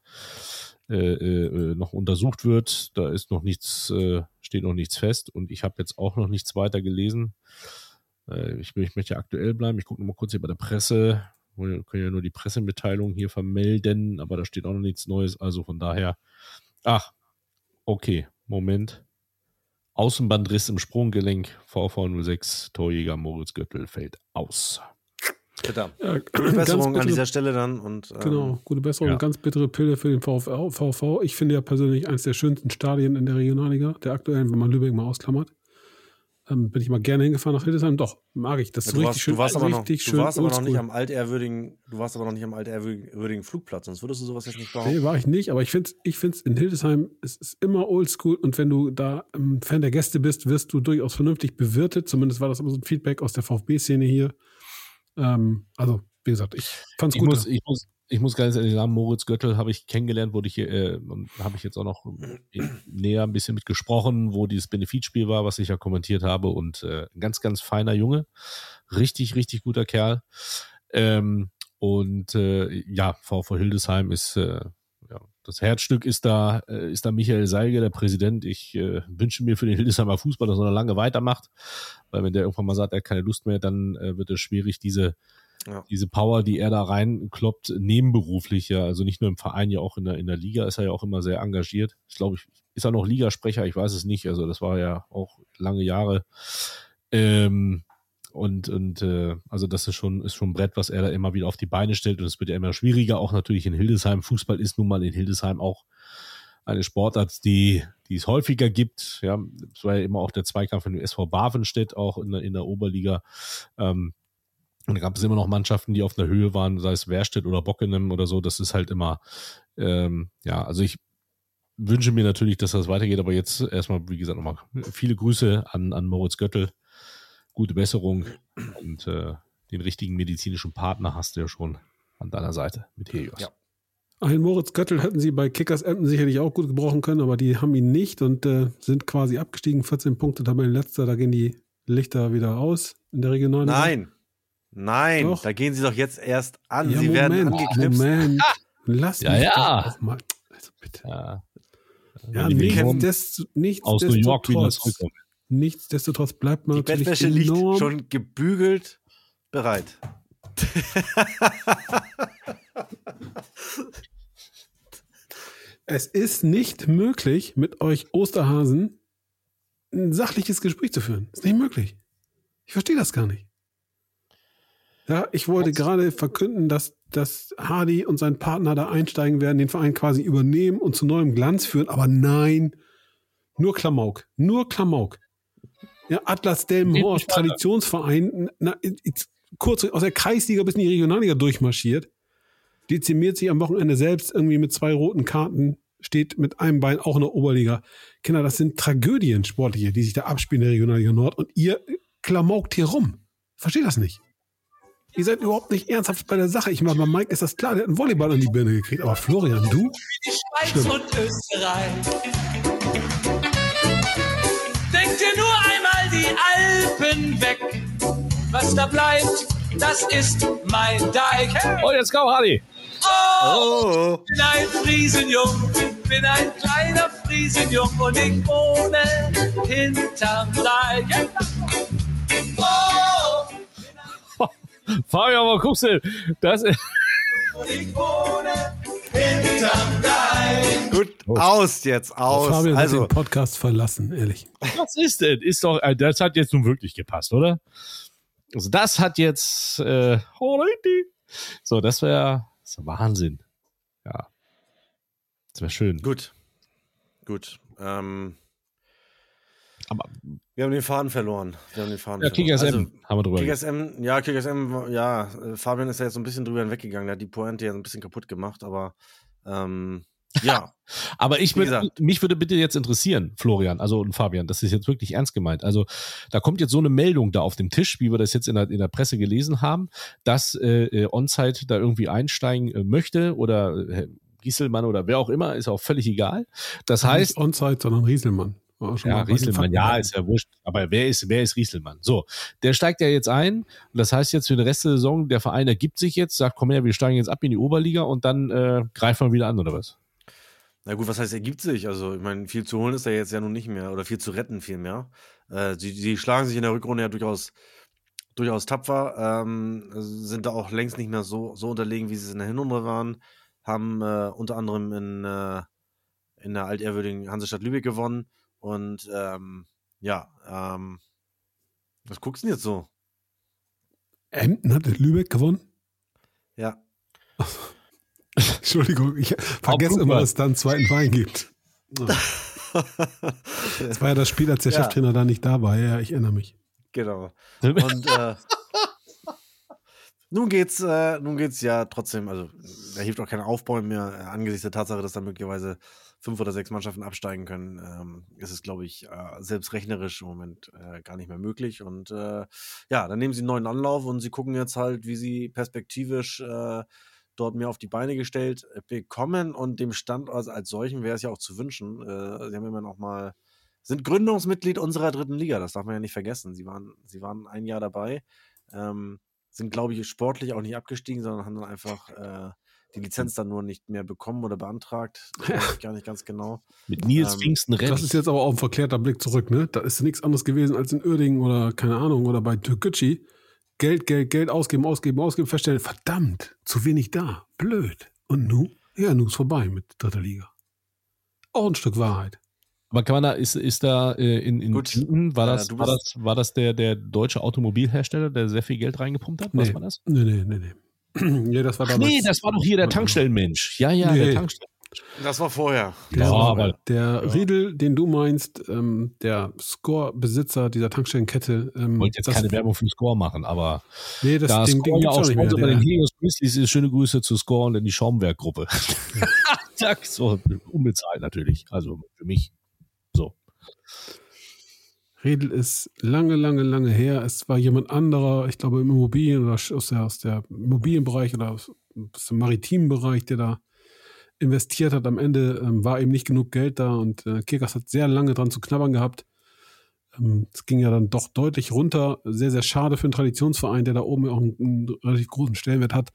Speaker 1: äh, äh, äh, noch untersucht wird. Da ist noch nichts, äh, steht noch nichts fest und ich habe jetzt auch noch nichts weiter gelesen. Äh, ich, ich möchte aktuell bleiben. Ich gucke noch mal kurz hier bei der Presse. Wir können ja nur die Pressemitteilung hier vermelden, aber da steht auch noch nichts Neues. Also von daher, ach, okay, Moment. Außenbandriss im Sprunggelenk, VV06, Torjäger Moritz Göttel fällt aus.
Speaker 5: bitter.
Speaker 4: Ja,
Speaker 5: Gute Besserung
Speaker 4: ganz
Speaker 5: an dieser
Speaker 4: bittere-
Speaker 5: Stelle dann. Und, ähm,
Speaker 4: Genau, gute Besserung.
Speaker 1: ja.
Speaker 4: Ganz bittere Pille für den VfL, VV. Ich finde ja persönlich eines der schönsten Stadien in der Regionalliga, der aktuellen, wenn man Lübeck mal ausklammert. Ähm, bin ich mal gerne hingefahren nach Hildesheim. Doch, mag ich. Das ist
Speaker 5: Du
Speaker 4: richtig
Speaker 5: warst,
Speaker 4: schön.
Speaker 5: du warst, aber, noch, du warst aber noch nicht am altehrwürdigen, du warst aber noch nicht am altehrwürdigen Flugplatz, sonst würdest du sowas jetzt nicht behaupten.
Speaker 4: Nee, war ich nicht, aber ich finde es ich find's in Hildesheim, es ist immer oldschool und wenn du da ähm, Fan der Gäste bist, wirst du durchaus vernünftig bewirtet. Zumindest war das immer so ein Feedback aus der VfB-Szene hier. Ähm, also, wie gesagt, ich fand's
Speaker 1: Ich
Speaker 4: gut.
Speaker 1: muss, ich, muss, ich muss ganz ehrlich sagen, Moritz Göttel habe ich kennengelernt, wurde ich hier, äh, habe ich jetzt auch noch in- näher ein bisschen mit gesprochen, wo dieses Benefizspiel war, was ich ja kommentiert habe. Und äh, ganz, ganz feiner Junge. Richtig, richtig guter Kerl. Ähm, und äh, ja, VV Hildesheim ist, äh, ja, das Herzstück ist da, äh, ist da Michael Seilge, der Präsident. Ich äh, wünsche mir für den Hildesheimer Fußball, dass er noch lange weitermacht. Weil wenn der irgendwann mal sagt, er hat keine Lust mehr, dann äh, wird es schwierig, diese
Speaker 5: Ja.
Speaker 1: diese Power, die er da reinkloppt, nebenberuflich ja, also nicht nur im Verein, ja auch in der, in der Liga ist er ja auch immer sehr engagiert. Ich glaube, ist er noch Ligasprecher? Ich weiß es nicht. Also das war ja auch lange Jahre. Ähm, und und äh, also das ist schon, ist schon ein Brett, was er da immer wieder auf die Beine stellt. Und es wird ja immer schwieriger, auch natürlich in Hildesheim. Fußball ist nun mal in Hildesheim auch eine Sportart, die, die es häufiger gibt. Ja, es war ja immer auch der Zweikampf in dem SV Bavenstedt, auch in der, in der Oberliga. Ähm, und da gab es immer noch Mannschaften, die auf einer Höhe waren, sei es Werstedt oder Bockenem oder so. Das ist halt immer, ähm, ja, also ich wünsche mir natürlich, dass das weitergeht, aber jetzt erstmal, wie gesagt, nochmal viele Grüße an, an Moritz Göttel. Gute Besserung und äh, den richtigen medizinischen Partner hast du ja schon an deiner Seite mit Helios.
Speaker 5: Ja.
Speaker 4: Ein Moritz Göttel hätten sie bei Kickers Emden sicherlich auch gut gebrauchen können, aber die haben ihn nicht und äh, sind quasi abgestiegen. 14 Punkte, Tabellenletzter, da gehen die Lichter wieder aus in der Regionalliga.
Speaker 5: Nein. Nein,
Speaker 4: Doch.
Speaker 5: da gehen sie doch jetzt erst an.
Speaker 4: Ja,
Speaker 5: sie werden
Speaker 4: Moment,
Speaker 5: angeknipst.
Speaker 4: Moment. Lass
Speaker 1: Ja,
Speaker 4: mich
Speaker 1: ja.
Speaker 4: doch auch mal. Also bitte.
Speaker 1: Ja,
Speaker 4: Ja,
Speaker 1: Millionen
Speaker 4: nichtsdestotrotz,
Speaker 1: aus New York wieder
Speaker 4: nichtsdestotrotz,
Speaker 1: zurückkommen.
Speaker 4: nichtsdestotrotz bleibt man
Speaker 5: Die
Speaker 4: natürlich
Speaker 5: Bettwäsche liegt schon gebügelt bereit.
Speaker 4: Es ist nicht möglich, mit euch Osterhasen ein sachliches Gespräch zu führen. Ist nicht möglich. Ich verstehe das gar nicht. Ja, ich wollte gerade verkünden, dass, dass Hardy und sein Partner da einsteigen werden, den Verein quasi übernehmen und zu neuem Glanz führen. Aber nein, nur Klamauk. Nur Klamauk. Ja, Atlas Delmenhorst, Traditionsverein, na, kurz aus der Kreisliga bis in die Regionalliga durchmarschiert dezimiert sich am Wochenende selbst irgendwie mit zwei roten Karten, steht mit einem Bein auch in der Oberliga. Kinder, das sind Tragödien sportliche, die sich da abspielen in der Regionalliga Nord und ihr klamaukt hier rum. Versteht das nicht. Ihr seid überhaupt nicht ernsthaft bei der Sache. Ich meine, bei Mike ist das klar, der hat einen Volleyball an die Birne gekriegt. Aber Florian, du?
Speaker 11: Die Schweiz
Speaker 4: Stimmt.
Speaker 11: und Österreich. Denkt dir nur einmal die Alpen weg. Was da bleibt, das ist mein Deich. Hey.
Speaker 1: Oh, jetzt komm, Hardy.
Speaker 11: Oh, bin ein Friesenjung, bin ein kleiner Friesenjung und ich wohne hinterm Deich. Oh,
Speaker 1: Fabian, aber guckst du, das ist,
Speaker 11: und ich wohne hinterm Dein.
Speaker 5: Gut, aus jetzt, aus.
Speaker 4: Fabian hat
Speaker 5: also,
Speaker 4: den Podcast verlassen, ehrlich.
Speaker 1: Was ist denn? Ist doch, äh, das hat jetzt nun wirklich gepasst, oder? Also das hat jetzt, äh, so, das wäre Wahnsinn. Ja. Das wäre schön.
Speaker 5: gut. Gut. Ähm,
Speaker 1: Aber
Speaker 5: wir haben den Faden verloren. Wir haben den Faden
Speaker 1: ja,
Speaker 5: verloren.
Speaker 1: KSM
Speaker 5: Also,
Speaker 1: haben wir drüber.
Speaker 5: KSM, ja, KSM, ja, äh, Fabian ist ja jetzt so ein bisschen drüber hinweggegangen. Der hat die Pointe ja so ein bisschen kaputt gemacht, aber ähm, ja.
Speaker 1: Aber ich würde, mich würde bitte jetzt interessieren, Florian, also und Fabian, das ist jetzt wirklich ernst gemeint. Also da kommt jetzt so eine Meldung da auf dem Tisch, wie wir das jetzt in der, in der Presse gelesen haben, dass äh, äh, Onsite da irgendwie einsteigen äh, möchte oder äh, Gieselmann oder wer auch immer, ist auch völlig egal. Das heißt,
Speaker 4: Nicht On-Site, sondern Rieselmann.
Speaker 1: Ja, Rieselmann, ja, ist ja wurscht. Aber wer ist, wer ist Rieselmann? So, der steigt ja jetzt ein. Und das heißt jetzt für den Rest der Saison, der Verein ergibt sich jetzt, sagt, komm her, wir steigen jetzt ab in die Oberliga und dann äh, greifen wir wieder an, oder was?
Speaker 5: Na gut, was heißt, ergibt sich? Also, ich meine, viel zu holen ist da jetzt ja nun nicht mehr oder viel zu retten vielmehr. Äh, sie, sie schlagen sich in der Rückrunde ja durchaus, durchaus tapfer, ähm, sind da auch längst nicht mehr so, so unterlegen, wie sie es in der Hinrunde waren, haben äh, unter anderem in, äh, in der altehrwürdigen Hansestadt Lübeck gewonnen und ähm, ja, ähm, was guckst du denn jetzt so?
Speaker 4: Emden hat in Lübeck gewonnen?
Speaker 5: Ja,
Speaker 4: Entschuldigung, ich vergesse immer, dass es da einen zweiten Verein gibt. Das war ja das Spiel, als der
Speaker 5: Ja.
Speaker 4: Cheftrainer da nicht da war. Ja, ich erinnere mich.
Speaker 5: Genau. Und äh, nun geht's, äh, nun geht's ja trotzdem, also da hilft auch kein Aufbau mehr äh, angesichts der Tatsache, dass da möglicherweise fünf oder sechs Mannschaften absteigen können. Ähm, ist es, glaube ich, äh, selbst rechnerisch im Moment äh, gar nicht mehr möglich. Und äh, ja, dann nehmen sie einen neuen Anlauf und sie gucken jetzt halt, wie sie perspektivisch äh, dort mehr auf die Beine gestellt äh, bekommen und dem Standort als solchen wäre es ja auch zu wünschen. Äh, sie haben immer noch mal sind Gründungsmitglied unserer dritten Liga, das darf man ja nicht vergessen. Sie waren, sie waren ein Jahr dabei, ähm, sind, glaube ich, sportlich auch nicht abgestiegen, sondern haben dann einfach die Lizenz dann nur nicht mehr bekommen oder beantragt. Das weiß ich gar nicht ganz genau.
Speaker 1: Mit Nils
Speaker 5: Ähm,
Speaker 1: Pfingsten
Speaker 4: Das
Speaker 1: Rennig.
Speaker 4: ist jetzt aber auch ein verklärter Blick zurück, ne? Da ist nichts anderes gewesen als in Uerdingen oder keine Ahnung oder bei Türkgücü. Geld, Geld, Geld ausgeben, ausgeben, ausgeben, feststellen, verdammt, zu wenig da. Blöd. Und nun? Ja, nun ist vorbei mit dritter Liga. Auch ein Stück Wahrheit.
Speaker 1: Aber kann man da, ist, ist da äh, in, in
Speaker 5: Gut.
Speaker 1: Tüten, war das,
Speaker 5: du
Speaker 1: war das, war das der, der deutsche Automobilhersteller, der sehr viel Geld reingepumpt hat? Was
Speaker 4: Nee.
Speaker 1: war das?
Speaker 4: Nee, nee, nee, nee. nee, das war
Speaker 1: Ach
Speaker 4: damals.
Speaker 1: nee, das war doch hier der Tankstellenmensch. Ja, ja, der
Speaker 4: Nee.
Speaker 1: Tankstellen.
Speaker 5: Das war vorher.
Speaker 4: Der,
Speaker 1: Ja, aber-
Speaker 4: der Riedel, den du meinst, ähm, der Score-Besitzer dieser Tankstellenkette. Ähm,
Speaker 1: Ich wollte jetzt
Speaker 4: das-
Speaker 1: keine Werbung für den Score machen, aber
Speaker 4: Nee, das
Speaker 1: da
Speaker 4: Ding,
Speaker 1: Score
Speaker 4: Ding
Speaker 1: ja
Speaker 4: gibt's
Speaker 1: auch
Speaker 4: nicht mehr.
Speaker 1: Sponsor bei
Speaker 4: Der,
Speaker 1: den Helios Grizzlies ist, schöne Grüße zu Score und in die Schaumwerk-Gruppe. Zack, so unbezahlt natürlich. Also für mich. So.
Speaker 4: Riedel ist lange, lange, lange her. Es war jemand anderer, ich glaube im Immobilien oder aus der, aus der Immobilienbereich oder aus, aus dem maritimen Bereich, der da investiert hat. Am Ende ähm, war eben nicht genug Geld da und äh, Kirkas hat sehr lange dran zu knabbern gehabt. Ähm, Es ging ja dann doch deutlich runter. Sehr, sehr schade für einen Traditionsverein, der da oben auch einen, einen relativ großen Stellenwert hat.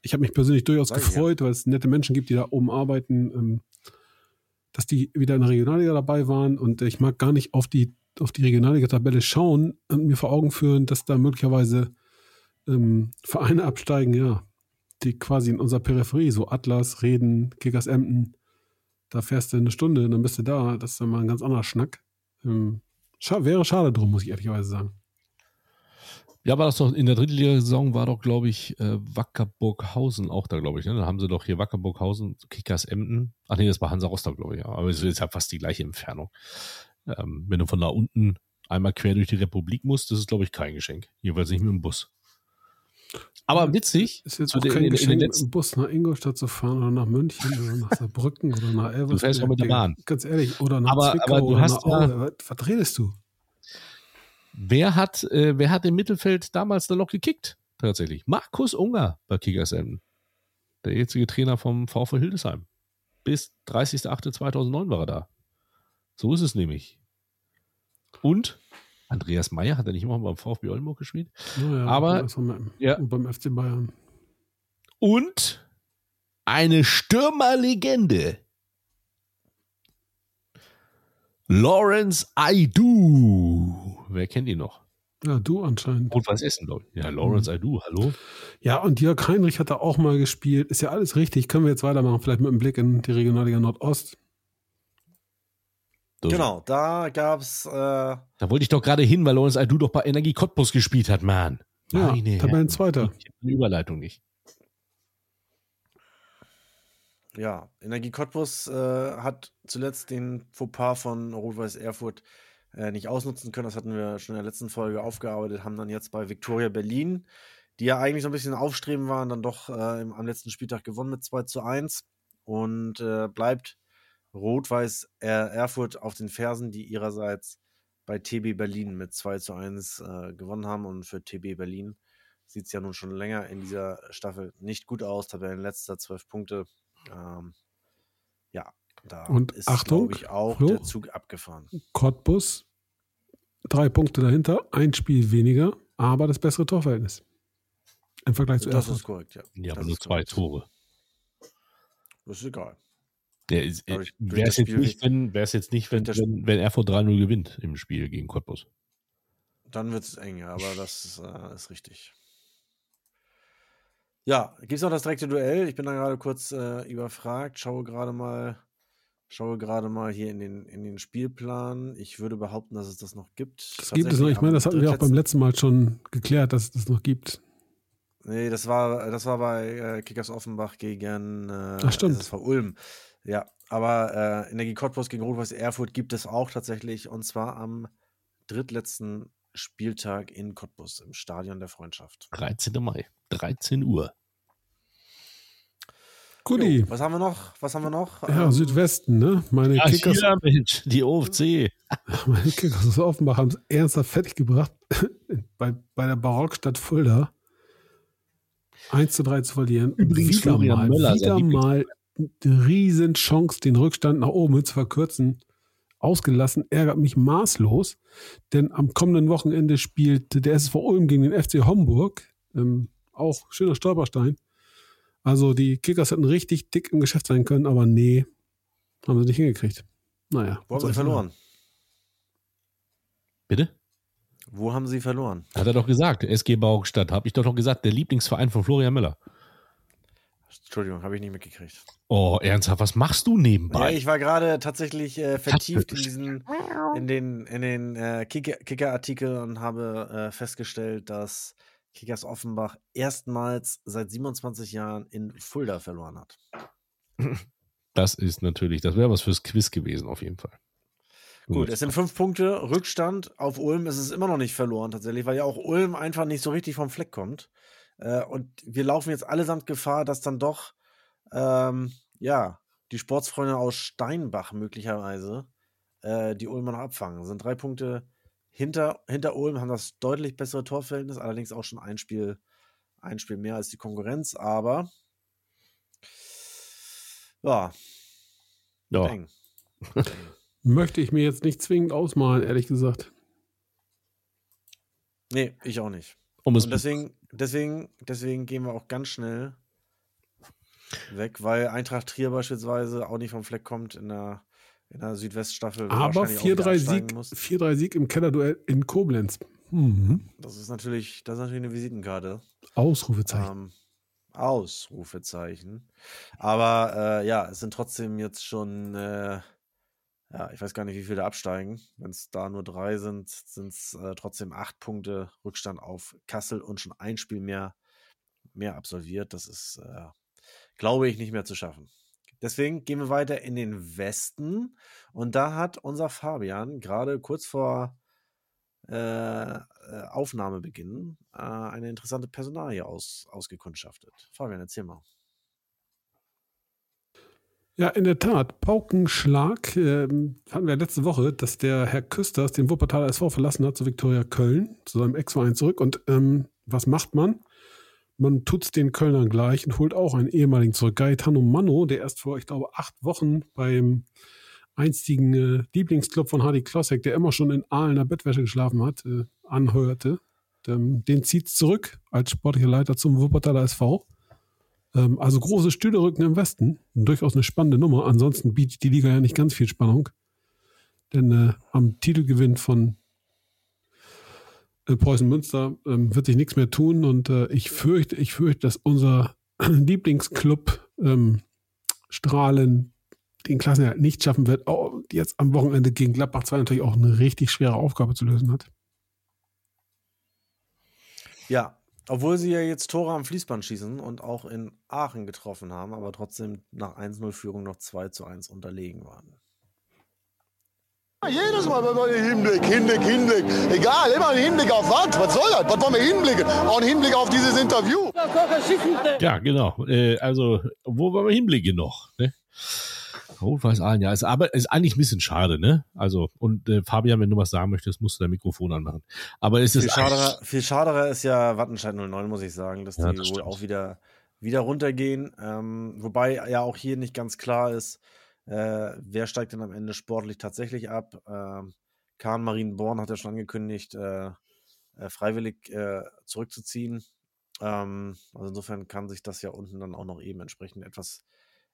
Speaker 4: Ich habe mich persönlich durchaus
Speaker 5: Sag ich ja.
Speaker 4: gefreut, weil es nette Menschen gibt, die da oben arbeiten, ähm, dass die wieder in der Regionalliga dabei waren. Und ich mag gar nicht auf die, auf die Regionalliga-Tabelle schauen und mir vor Augen führen, dass da möglicherweise ähm, Vereine absteigen, ja, die quasi in unserer Peripherie, so Atlas, Reden, Kickers Emden, da fährst du eine Stunde und dann bist du da. Das ist dann mal ein ganz anderer Schnack. Ähm, scha wäre schade drum, muss ich ehrlicherweise sagen.
Speaker 1: Ja, war das doch in der Drittliga-Saison war doch, glaube ich, äh, Wackerburghausen auch da, glaube ich. Ne? Da haben sie doch hier Wackerburghausen, Kickers Emden. Ach nee, das war Hansa Rostock, glaube ich. Ja. Aber es ist ja fast die gleiche Entfernung. Ähm, wenn du von da unten einmal quer durch die Republik musst, das ist, glaube ich, kein Geschenk. Jedenfalls nicht mit dem Bus. Aber witzig,
Speaker 4: Ist jetzt auch kein
Speaker 1: in, in
Speaker 4: Geschenk, mit
Speaker 1: letzten,
Speaker 4: dem Bus nach Ingolstadt zu fahren oder nach München oder nach Saarbrücken oder nach Elversberg.
Speaker 1: Du fährst auch mit der. Bahn.
Speaker 4: Ganz ehrlich, oder nach
Speaker 1: Aber-
Speaker 4: Zwickau
Speaker 1: aber du hast
Speaker 4: nach
Speaker 1: ja-
Speaker 4: Aue. Was, was redest du?
Speaker 1: Wer hat, äh, wer hat im Mittelfeld damals da noch gekickt? Tatsächlich. Markus Unger bei Kickers Emden. Der jetzige Trainer vom VfL Hildesheim. Bis 30.08.2009 war er da. So ist es nämlich. Und Andreas Meyer hat er nicht mal beim VfB Oldenburg gespielt.
Speaker 4: Naja,
Speaker 1: Aber-
Speaker 4: also beim,
Speaker 1: ja.
Speaker 4: beim FC Bayern.
Speaker 1: Und eine Stürmerlegende. Lawrence Aidu. Wer kennt ihn noch?
Speaker 4: Ja, du anscheinend.
Speaker 1: Rot-Weiß Essen, glaube ich. Ja, Lawrence Aidu, hallo?
Speaker 4: Ja, und Jörg Heinrich hat da auch mal gespielt. Ist ja alles richtig. Können wir jetzt weitermachen, vielleicht mit einem Blick in die Regionalliga Nordost.
Speaker 1: So.
Speaker 5: Genau, da gab's äh,
Speaker 1: Da wollte ich doch gerade hin, weil Lawrence Aidu doch bei Energie Cottbus gespielt hat, Mann.
Speaker 4: Ja,
Speaker 1: Meine
Speaker 4: Tabellenzweiter.
Speaker 1: Ich hab die Überleitung nicht.
Speaker 5: Ja, Energie Cottbus äh, hat zuletzt den Fauxpas von Rot-Weiß Erfurt äh, nicht ausnutzen können. Das hatten wir schon in der letzten Folge aufgearbeitet, haben dann jetzt bei Viktoria Berlin, die ja eigentlich so ein bisschen aufstreben waren, dann doch äh, im, am letzten Spieltag gewonnen mit 2 zu 1 und äh, bleibt Rot-Weiß Er- Erfurt auf den Fersen, die ihrerseits bei TB Berlin mit 2 zu 1 äh, gewonnen haben und für TB Berlin sieht es ja nun schon länger in dieser Staffel nicht gut aus. Tabellenletzter 12 Punkte. Ähm, ja, da
Speaker 4: Und
Speaker 5: ist,
Speaker 4: Achtung,
Speaker 5: glaube ich, auch
Speaker 4: Flo?
Speaker 5: der Zug abgefahren.
Speaker 4: Cottbus, drei Punkte dahinter, ein Spiel weniger, aber das bessere Torverhältnis. Im Vergleich zu
Speaker 5: Das
Speaker 4: Erfurt.
Speaker 5: ist korrekt, ja.
Speaker 1: Ja, aber
Speaker 5: Das
Speaker 1: nur
Speaker 5: ist
Speaker 1: zwei
Speaker 5: korrekt.
Speaker 1: Tore.
Speaker 5: Das ist egal.
Speaker 1: Der ist,
Speaker 5: durch
Speaker 1: wäre es jetzt nicht, wenn, wär's jetzt nicht, wenn, wenn, wenn Erfurt 3-0 gewinnt im Spiel gegen Cottbus.
Speaker 5: Dann wird es eng, aber das äh, ist richtig. Ja, gibt es noch das direkte Duell? Ich bin da gerade kurz äh, überfragt. Schaue gerade mal, schaue gerade mal hier in den, in den Spielplan. Ich würde behaupten, dass es das noch gibt.
Speaker 4: Das gibt es noch. Ich meine, das hatten wir auch beim letzten Mal schon geklärt, dass es das noch gibt.
Speaker 5: Nee, das war, das war bei äh, Kickers Offenbach gegen äh,
Speaker 4: Ach, stimmt.
Speaker 5: SSV Ulm. Ja, aber äh, Energie Cottbus gegen Rot-Weiß Erfurt gibt es auch tatsächlich und zwar am drittletzten Spieltag in Cottbus im Stadion der Freundschaft.
Speaker 1: 13. Mai, 13 Uhr.
Speaker 4: Guti.
Speaker 5: Was haben wir noch? Was haben wir noch?
Speaker 4: Ja,
Speaker 5: Ähm,
Speaker 4: Südwesten, ne? Meine
Speaker 1: Ach,
Speaker 4: Kickers,
Speaker 1: hier, Mensch, die OFC.
Speaker 4: meine Kickers aus Offenbach haben es ernsthaft fertig gebracht, bei, bei der Barockstadt Fulda 1 zu 3 zu verlieren.
Speaker 1: Übrigens
Speaker 4: wieder
Speaker 1: Florian
Speaker 4: mal,
Speaker 1: Möller,
Speaker 4: wieder mal eine riesen Chance, den Rückstand nach oben zu verkürzen. Ausgelassen, ärgert mich maßlos, denn am kommenden Wochenende spielt der SV Ulm gegen den FC Homburg. Ähm, auch schöner Stolperstein. Also die Kickers hätten richtig dick im Geschäft sein können, aber nee, haben sie nicht hingekriegt. Naja.
Speaker 5: Wo haben sie
Speaker 4: ich
Speaker 5: verloren?
Speaker 1: Bitte?
Speaker 5: Wo haben sie verloren?
Speaker 1: Hat er doch gesagt, SG Baugstadt. Habe ich doch noch gesagt, der Lieblingsverein von Florian Müller.
Speaker 5: Entschuldigung, habe ich nicht mitgekriegt.
Speaker 1: Oh, ernsthaft, was machst du nebenbei?
Speaker 5: ich war gerade tatsächlich äh, vertieft in diesen, in den, in den äh, Kicker- Kicker-Artikel und habe äh, festgestellt, dass Kickers Offenbach erstmals seit 27 Jahren in Fulda verloren hat.
Speaker 1: Das ist natürlich, das wäre was fürs Quiz gewesen, auf jeden Fall.
Speaker 5: Gut, es sind fünf Punkte Rückstand auf Ulm. Es ist immer noch nicht verloren tatsächlich, weil ja auch Ulm einfach nicht so richtig vom Fleck kommt. Äh, und wir laufen jetzt allesamt Gefahr, dass dann doch, ähm, ja, die Sportsfreunde aus Steinbach möglicherweise äh, die Ulmer noch abfangen. Sind drei Punkte hinter, hinter Ulm, haben das deutlich bessere Torverhältnis, allerdings auch schon ein Spiel, ein Spiel mehr als die Konkurrenz, aber ja,
Speaker 1: Ja.
Speaker 5: eng.
Speaker 4: Möchte ich mir jetzt nicht zwingend ausmalen, ehrlich gesagt.
Speaker 5: Nee, ich auch nicht.
Speaker 1: Um es
Speaker 5: Und deswegen, deswegen, deswegen gehen wir auch ganz schnell weg, weil Eintracht Trier beispielsweise auch nicht vom Fleck kommt in der, in der Südweststaffel.
Speaker 4: Aber
Speaker 5: wahrscheinlich auch wieder
Speaker 4: 4-3
Speaker 5: absteigen
Speaker 4: Sieg,
Speaker 5: muss.
Speaker 4: 4-3 Sieg im Kellerduell in Koblenz. Mhm.
Speaker 5: Das ist natürlich, das ist natürlich eine Visitenkarte.
Speaker 4: Ausrufezeichen.
Speaker 5: Ähm, Ausrufezeichen. Aber äh, ja, es sind trotzdem jetzt schon, äh, ja, ich weiß gar nicht, wie viele da absteigen. Wenn es da nur drei sind, sind es äh, trotzdem acht Punkte Rückstand auf Kassel und schon ein Spiel mehr, mehr absolviert. Das ist, äh, glaube ich, nicht mehr zu schaffen. Deswegen gehen wir weiter in den Westen. Und da hat unser Fabian gerade kurz vor äh, äh, Aufnahmebeginn äh, eine interessante Personalie aus, ausgekundschaftet. Fabian, erzähl mal.
Speaker 4: Ja, in der Tat. Paukenschlag ähm, hatten wir letzte Woche, dass der Herr Küsters den Wuppertaler SV verlassen hat zu Viktoria Köln, zu seinem Ex-Verein zurück. Und ähm, was macht man? Man tut es den Kölnern gleich und holt auch einen ehemaligen zurück. Gaetano Manno, der erst vor, ich glaube, acht Wochen beim einstigen äh, Lieblingsclub von Hardy Klossek, der immer schon in Aalener Bettwäsche geschlafen hat, äh, anhörte. Ähm, den zieht zurück als sportlicher Leiter zum Wuppertaler SV. Ähm, also große Stühlerücken im Westen. Durchaus eine spannende Nummer. Ansonsten bietet die Liga ja nicht ganz viel Spannung. Denn äh, am Titelgewinn von Preußen Münster ähm, wird sich nichts mehr tun und äh, ich fürchte, ich fürchte, dass unser Lieblingsclub ähm, Strahlen den Klassenerhalt nicht schaffen wird, oh, jetzt am Wochenende gegen Gladbach 2 natürlich auch eine richtig schwere Aufgabe zu lösen hat.
Speaker 5: Ja, obwohl sie ja jetzt Tore am Fließband schießen und auch in Aachen getroffen haben, aber trotzdem nach 1-0-Führung noch 2 zu 1 unterlegen waren.
Speaker 12: Jedes Mal, wenn wir Hinblick, Hinblick, Hinblick. Egal, immer ein Hinblick auf was? Was soll das? Was wollen wir hinblicken? Auch ein Hinblick auf dieses Interview.
Speaker 1: Ja, genau. Äh, also, wo wollen wir hinblicken noch? Ne? Rot-Weiß Aalen, ja. Ist, aber ist eigentlich ein bisschen schade, ne? Also, und äh, Fabian, wenn du was sagen möchtest, musst du dein Mikrofon anmachen. Aber es ist.
Speaker 5: Viel schaderer, viel schaderer ist ja Wattenscheid 09, muss ich sagen, dass
Speaker 1: Ja,
Speaker 5: die
Speaker 1: das
Speaker 5: wohl
Speaker 1: stimmt.
Speaker 5: auch wieder, wieder runtergehen. Ähm, wobei ja auch hier nicht ganz klar ist, äh, wer steigt denn am Ende sportlich tatsächlich ab. Ähm, Kahn Marienborn hat ja schon angekündigt, äh, äh, freiwillig äh, zurückzuziehen. Ähm, also insofern kann sich das ja unten dann auch noch eben entsprechend etwas,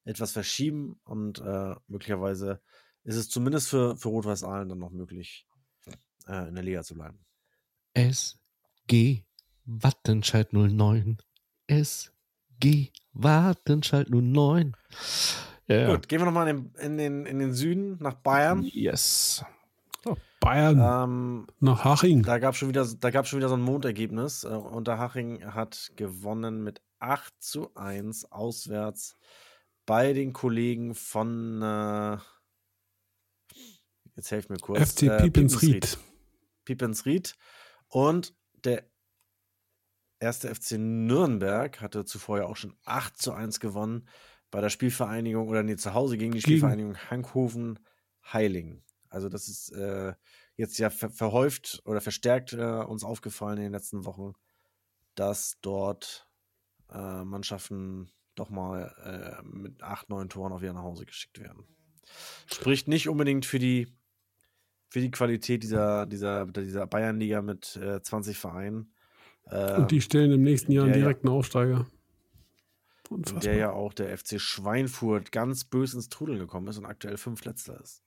Speaker 5: etwas verschieben und äh, möglicherweise ist es zumindest für, für Rot-Weiß Aalen dann noch möglich, in der Liga zu bleiben.
Speaker 1: SG Wattenscheid 09. SG Wattenscheid 09. Ja.
Speaker 5: Gut, gehen wir nochmal in, den- in, den, in den Süden, nach Bayern.
Speaker 1: Yes.
Speaker 4: Bayern
Speaker 5: Ähm,
Speaker 4: nach Haching.
Speaker 5: da gab es schon, wieder- da gab's schon wieder so ein Mondergebnis. Äh, Unterhaching hat gewonnen mit 8 zu 1 auswärts bei den Kollegen von äh, jetzt helft mir kurz.
Speaker 4: FC Piepensried.
Speaker 5: Piepensried. Und der erste FC Nürnberg hatte zuvor ja auch schon 8 zu 1 gewonnen bei der Spielvereinigung oder nee, zu Hause gegen die
Speaker 4: Gegen-
Speaker 5: Spielvereinigung Hankhofen Heiling. Also das ist äh, jetzt ja ver verhäuft oder verstärkt äh, uns aufgefallen in den letzten Wochen, dass dort äh, Mannschaften doch mal äh, mit acht, neun Toren auch wieder nach Hause geschickt werden. Spricht nicht unbedingt für die, für die Qualität dieser, dieser, dieser Bayernliga mit äh, 20 Vereinen. Äh,
Speaker 4: Und die stellen im nächsten Jahr einen
Speaker 5: der ja-
Speaker 4: direkten Aufsteiger.
Speaker 5: In
Speaker 4: Unfassbar.
Speaker 5: der ja auch der FC Schweinfurt ganz bös ins Trudeln gekommen ist und aktuell fünf letzter ist.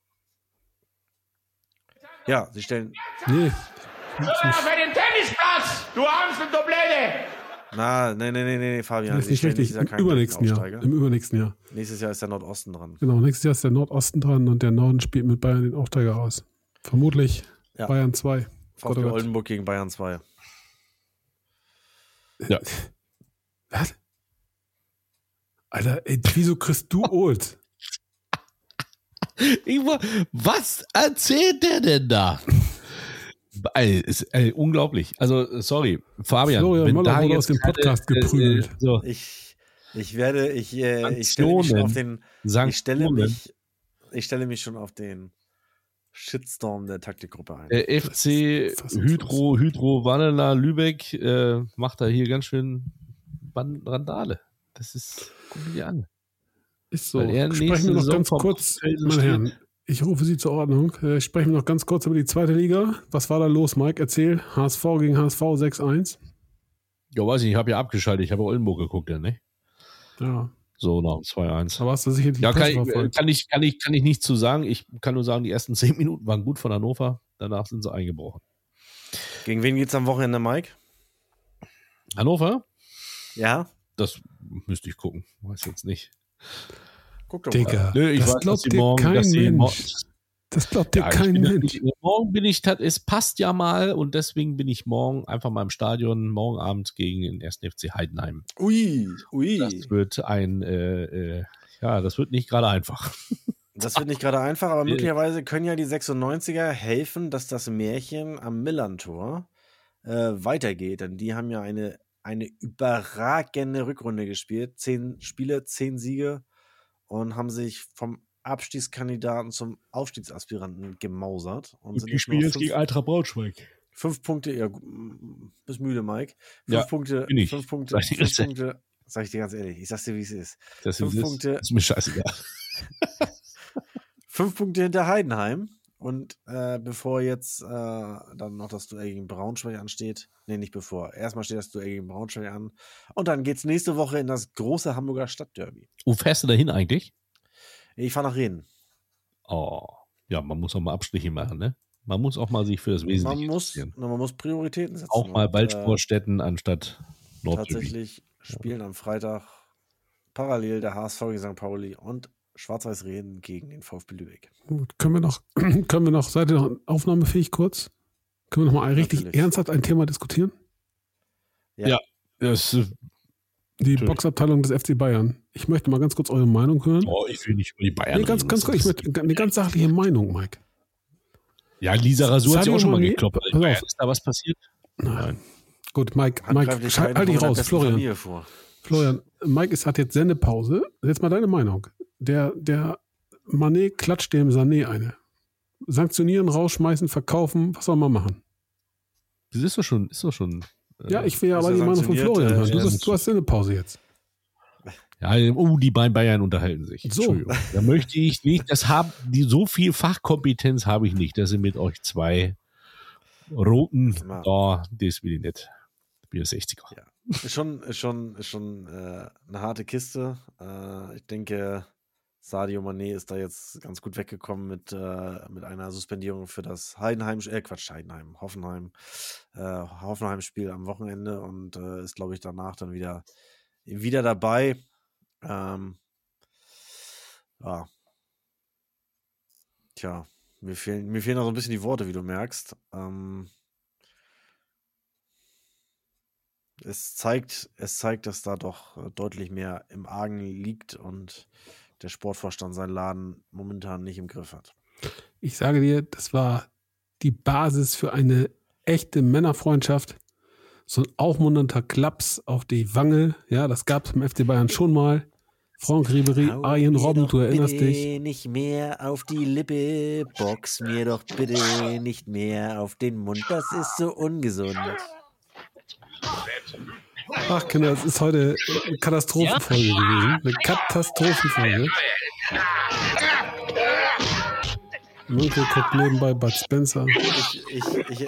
Speaker 5: Ja, sie stellen.
Speaker 4: Nee.
Speaker 6: Auf den Tennisplatz, du Amsel, du Blöde!
Speaker 5: Na, nee, nee, nee, nee, Fabian.
Speaker 4: Das ist nicht richtig. Im übernächsten Jahr. Im übernächsten Jahr.
Speaker 5: Nächstes Jahr ist der Nordosten dran.
Speaker 4: Genau, nächstes Jahr ist der Nordosten dran und der Norden spielt mit Bayern den Aufsteiger aus. Vermutlich
Speaker 5: Ja.
Speaker 4: Bayern 2. Gott,
Speaker 5: VfB. Oldenburg gegen Bayern 2.
Speaker 1: Ja.
Speaker 4: Was? Alter, ey, wieso kriegst du Old?
Speaker 1: Ich war, was erzählt der denn da? Ey, ist, ey, unglaublich. Also, sorry, Fabian.
Speaker 4: Florian
Speaker 1: wenn
Speaker 4: Möller
Speaker 1: da
Speaker 4: wurde
Speaker 1: jetzt
Speaker 4: aus dem Podcast
Speaker 1: äh,
Speaker 4: geprügelt.
Speaker 1: Äh, so,
Speaker 5: Ich, ich werde, ich, äh, ich stelle mich schon auf den. Ich stelle
Speaker 1: Sanktionen.
Speaker 5: mich, ich stelle mich schon auf den Shitstorm der Taktikgruppe ein.
Speaker 1: Der FC Hydro, Hydro Wanneler Lübeck äh, macht da hier ganz schön Randale. Das ist, guck dir an.
Speaker 4: Ist so. Sprechen wir noch
Speaker 1: Saison
Speaker 4: ganz kurz, meine. Herren. Ich rufe Sie zur Ordnung. Äh, sprechen wir noch ganz kurz über die zweite Liga. Was war da los, Mike? Erzähl. HSV gegen HSV 6-1.
Speaker 1: Ja, weiß ich, nicht, ich habe ja abgeschaltet. Ich habe Oldenburg geguckt, ja, ne?
Speaker 4: Ja.
Speaker 1: So, nach dem 2-1.
Speaker 4: Aber hast du sicherlich die
Speaker 1: Ja, kann ich, kann, ich, kann, ich, kann ich nichts zu sagen. Ich kann nur sagen, die ersten zehn Minuten waren gut von Hannover. Danach sind sie eingebrochen.
Speaker 5: Gegen wen geht's am Wochenende, Mike?
Speaker 1: Hannover?
Speaker 5: Ja?
Speaker 1: Das müsste ich gucken. Weiß jetzt nicht.
Speaker 5: Guck doch
Speaker 4: Digga,
Speaker 5: mal.
Speaker 1: Nö, ich
Speaker 4: das
Speaker 1: weiß, dass
Speaker 4: glaubt
Speaker 1: die
Speaker 4: dir
Speaker 1: morgen,
Speaker 4: kein
Speaker 1: dass
Speaker 4: Mensch. Das glaubt dir
Speaker 1: Ja,
Speaker 4: kein
Speaker 1: bin,
Speaker 4: Mensch.
Speaker 1: ich, morgen bin ich, es passt ja mal und deswegen bin ich morgen einfach mal im Stadion, morgen Abend gegen den 1. FC Heidenheim.
Speaker 5: Ui, ui.
Speaker 1: Das wird ein, äh, äh, ja, das wird nicht gerade einfach.
Speaker 5: Das wird nicht gerade einfach, aber möglicherweise können ja die 96er helfen, dass das Märchen am Millantor äh, weitergeht. Denn die haben ja eine, eine überragende Rückrunde gespielt. Zehn Spiele, zehn Siege und haben sich vom Abstiegskandidaten zum Aufstiegsaspiranten gemausert. Und, sind jetzt nur auf fünf,
Speaker 1: Eintracht Braunschweig.
Speaker 5: fünf Punkte, ja, bist müde, Mike. Fünf
Speaker 1: Ja,
Speaker 5: Punkte,
Speaker 1: bin ich.
Speaker 5: fünf Punkte,
Speaker 1: Sag ich dir
Speaker 5: fünf
Speaker 1: ganz ehrlich.
Speaker 5: Punkte, sag ich dir ganz ehrlich, ich sag's dir, wie es ist.
Speaker 1: Das
Speaker 5: Fünf
Speaker 1: ist,
Speaker 5: Punkte,
Speaker 1: ist mir scheißegal.
Speaker 5: Fünf Punkte hinter Heidenheim. Und äh, bevor jetzt äh, dann noch das Duell gegen Braunschweig ansteht, nee, nicht bevor. Erstmal steht das Duell gegen Braunschweig an. Und dann geht's nächste Woche in das große Hamburger Stadtderby.
Speaker 1: Wo fährst du dahin eigentlich?
Speaker 5: Ich fahre nach Reden.
Speaker 1: Oh, ja, man muss auch mal Abstriche machen, ne? Man muss auch mal sich für das Wesentliche
Speaker 5: Man muss, man muss Prioritäten setzen.
Speaker 1: Auch mal
Speaker 5: Und, äh,
Speaker 1: Waldsportstätten anstatt Nord
Speaker 5: Tatsächlich spielen am Freitag parallel der HSV gegen St. Pauli und Schwarz-Weiß Reden gegen den VfB Lübeck.
Speaker 4: Gut, können wir noch, können wir noch, seid ihr noch aufnahmefähig kurz? Können wir noch mal richtig
Speaker 5: Natürlich.
Speaker 4: ernsthaft ein Thema diskutieren?
Speaker 5: Ja.
Speaker 1: Ja, das, äh,
Speaker 4: Die
Speaker 1: Natürlich.
Speaker 4: Boxabteilung des FC Bayern. Ich möchte mal ganz kurz eure Meinung hören.
Speaker 1: oh, ich will nicht über die Bayern
Speaker 4: nee, ganz,
Speaker 1: reden.
Speaker 4: ganz kurz, ich möchte eine ganz sachliche Meinung, Mike.
Speaker 1: Ja, Lisa Rasur hat ja auch schon mal gekloppt. Ist da was passiert?
Speaker 4: Nein. Gut, Mike, Mike, halt dich raus, Florian.
Speaker 5: Vor.
Speaker 4: Florian, Mike ist, hat jetzt Sendepause. Jetzt mal deine Meinung. Der, der Manet klatscht dem Sané eine. Sanktionieren, rausschmeißen, verkaufen, was soll man machen?
Speaker 1: Das ist doch schon, ist doch schon. äh,
Speaker 4: Ja, ich will ja aber die Meinung von Florian
Speaker 5: äh,
Speaker 4: hören. Du,
Speaker 1: ja,
Speaker 4: du hast Sendepause jetzt.
Speaker 1: Ja, oh, die beiden Bayern unterhalten sich.
Speaker 4: So.
Speaker 1: Entschuldigung. Da möchte ich nicht, das haben, die, so viel Fachkompetenz habe ich nicht, dass sie mit euch zwei roten,
Speaker 5: Ja.
Speaker 1: da, das will ich nicht. Ich bin 60er.
Speaker 5: Ja. Ist schon, schon, schon äh, eine harte Kiste. Äh, ich denke, Sadio Mané ist da jetzt ganz gut weggekommen mit, äh, mit einer Suspendierung für das Heidenheim, äh, Quatsch, Heidenheim, Hoffenheim, äh, Hoffenheim-Spiel am Wochenende und äh, ist, glaube ich, danach dann wieder, wieder dabei. Ähm, ja. Tja, mir fehlen, mir fehlen auch so ein bisschen die Worte, wie du merkst. Ähm, es zeigt, es zeigt, dass da doch äh, deutlich mehr im Argen liegt und der Sportvorstand seinen Laden momentan nicht im Griff hat.
Speaker 4: Ich sage dir, das war die Basis für eine echte Männerfreundschaft. So ein aufmunternder Klaps auf die Wange. Ja, das gab es beim FC Bayern schon mal. Franck Ribery, Arjen Robben, du erinnerst dich.
Speaker 5: nicht mehr auf die Lippe, box mir doch bitte nicht mehr auf den Mund, das ist so ungesund.
Speaker 4: Ach, Kinder, es ist heute eine Katastrophenfolge gewesen. Eine Katastrophenfolge. Munkel guckt nebenbei Bud Spencer.
Speaker 5: Ich, ich, ich,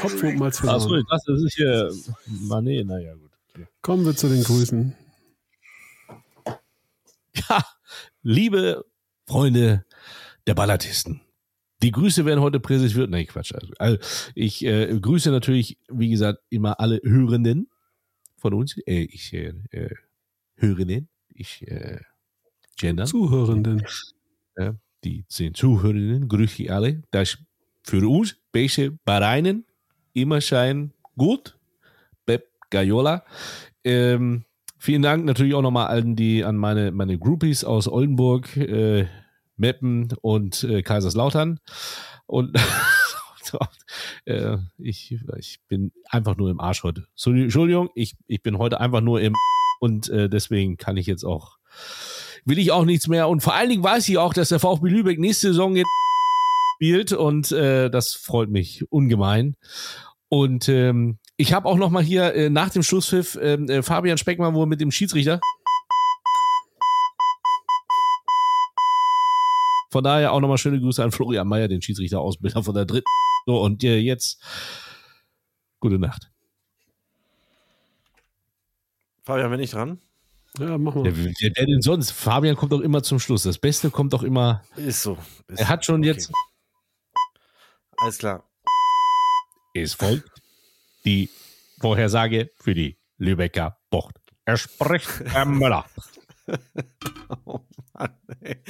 Speaker 4: Kopfwund mal zu
Speaker 1: Achso, ich dachte, das ist hier Mané, naja, gut.
Speaker 4: Kommen wir zu den Grüßen.
Speaker 1: Ja, liebe Freunde der Ballatisten. Die Grüße werden heute präsentiert. Nein, Quatsch. Also, also ich äh, grüße natürlich, wie gesagt, immer alle Hörenden von uns. Äh, ich äh, äh, Hörenden. Ich äh, gender.
Speaker 4: Zuhörenden.
Speaker 1: Ja, die zehn Zuhörenden grüße ich alle. Das für uns welche Bahrainen immer scheinen gut. Pep Gaiola. Ähm, vielen Dank natürlich auch nochmal allen, die an meine, meine Groupies aus Oldenburg, äh, Meppen und äh, Kaiserslautern. Und äh, ich, ich bin einfach nur im Arsch heute. Entschuldigung, ich, ich bin heute einfach nur im und äh, deswegen kann ich jetzt auch, will ich auch nichts mehr. Und vor allen Dingen weiß ich auch, dass der VfB Lübeck nächste Saison jetzt spielt und äh, das freut mich ungemein. Und ähm, ich habe auch noch mal hier äh, nach dem Schlusspfiff ähm, äh, Fabian Speckmann wohl mit dem Schiedsrichter. Von daher auch nochmal schöne Grüße an Florian Mayer, den Schiedsrichter-Ausbilder von der dritten. So, und äh, jetzt gute Nacht.
Speaker 5: Fabian, bin ich dran?
Speaker 4: Ja, mach mal.
Speaker 1: Wer, wer, denn sonst? Fabian kommt doch immer zum Schluss. Das Beste kommt doch immer.
Speaker 5: Ist so. Ist
Speaker 1: er hat schon
Speaker 5: okay.
Speaker 1: jetzt.
Speaker 5: Alles klar.
Speaker 1: Es folgt die Vorhersage für die Lübecker Bucht. Er spricht Herr Möller.
Speaker 5: oh Mann, ey.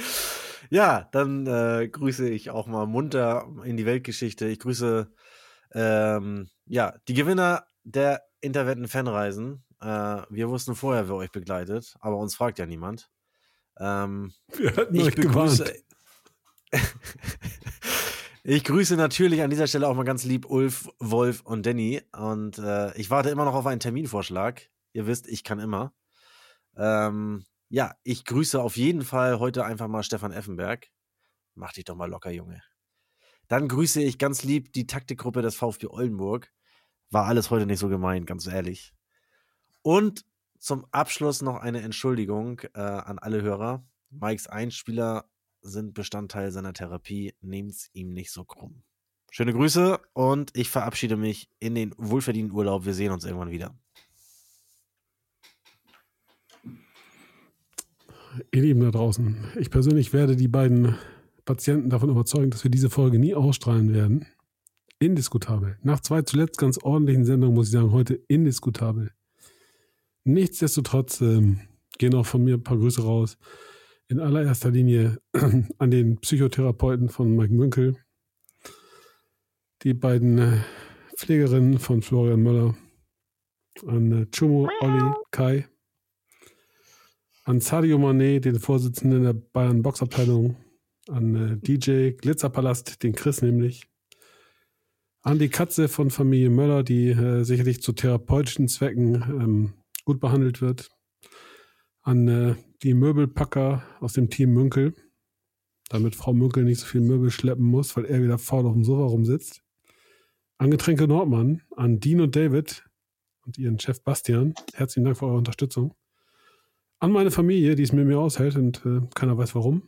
Speaker 5: Ja, dann äh, grüße ich auch mal munter in die Weltgeschichte. Ich grüße ähm, ja, die Gewinner der Interwetten-Fanreisen. Äh, wir wussten vorher, wer euch begleitet, aber uns fragt ja niemand. Ähm,
Speaker 4: Wir hatten
Speaker 5: ich
Speaker 4: euch gewarnt.
Speaker 5: ich grüße natürlich an dieser Stelle auch mal ganz lieb Ulf, Wolf und Danny. Und äh, ich warte immer noch auf einen Terminvorschlag. Ihr wisst, ich kann immer. Ähm, ja, ich grüße auf jeden Fall heute einfach mal Stefan Effenberg. Mach dich doch mal locker, Junge. Dann grüße ich ganz lieb die Taktikgruppe des VfB Oldenburg. War alles heute nicht so gemeint, ganz ehrlich. Und zum Abschluss noch eine Entschuldigung äh, an alle Hörer. Mikes Einspieler sind Bestandteil seiner Therapie. Nehmt's ihm nicht so krumm. Schöne Grüße und ich verabschiede mich in den wohlverdienten Urlaub. Wir sehen uns irgendwann wieder.
Speaker 4: Ihr Lieben da draußen, ich persönlich werde die beiden Patienten davon überzeugen, dass wir diese Folge nie ausstrahlen werden. Indiskutabel. Nach zwei zuletzt ganz ordentlichen Sendungen muss ich sagen, heute indiskutabel. Nichtsdestotrotz ähm, gehen auch von mir ein paar Grüße raus. In allererster Linie an den Psychotherapeuten von Mike Münkel, die beiden äh, Pflegerinnen von Florian Möller, an äh, Chumo Olli Kai, an Sadio Mané, den Vorsitzenden der Bayern Boxabteilung, an äh, DJ Glitzerpalast, den Chris nämlich, an die Katze von Familie Möller, die äh, sicherlich zu therapeutischen Zwecken ähm, gut behandelt wird, an äh, die Möbelpacker aus dem Team Münkel, damit Frau Münkel nicht so viel Möbel schleppen muss, weil er wieder faul auf dem Sofa rumsitzt, an Getränke Nordmann, an Dean und David und ihren Chef Bastian, herzlichen Dank für eure Unterstützung, an meine Familie, die es mit mir aushält und äh, keiner weiß warum,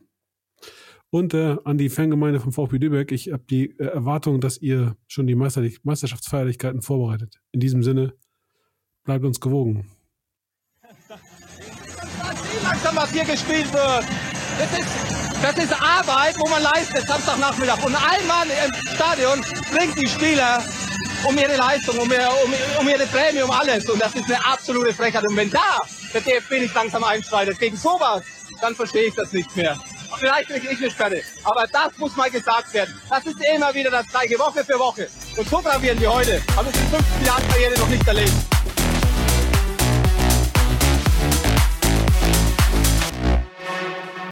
Speaker 4: und äh, an die Fangemeinde vom VfB Lübeck. Ich habe die äh, Erwartung, dass ihr schon die Meisterlich Meisterschaftsfeierlichkeiten vorbereitet. In diesem Sinne, bleibt uns gewogen.
Speaker 2: Langsam, was hier gespielt wird. Das ist, das ist Arbeit, wo man leistet, Samstagnachmittag. Und ein Mann im Stadion bringt die Spieler um ihre Leistung, um, ihr, um, um ihre Prämie, um alles. Und das ist eine absolute Frechheit. Und wenn da der DFB nicht langsam einschreitet gegen sowas, dann verstehe ich das nicht mehr. Vielleicht kriege ich eine Sperre. Aber das muss mal gesagt werden. Das ist immer wieder das gleiche, Woche für Woche. Und so gravieren wir heute. Haben wir in 15 Jahren Karriere noch nicht erlebt.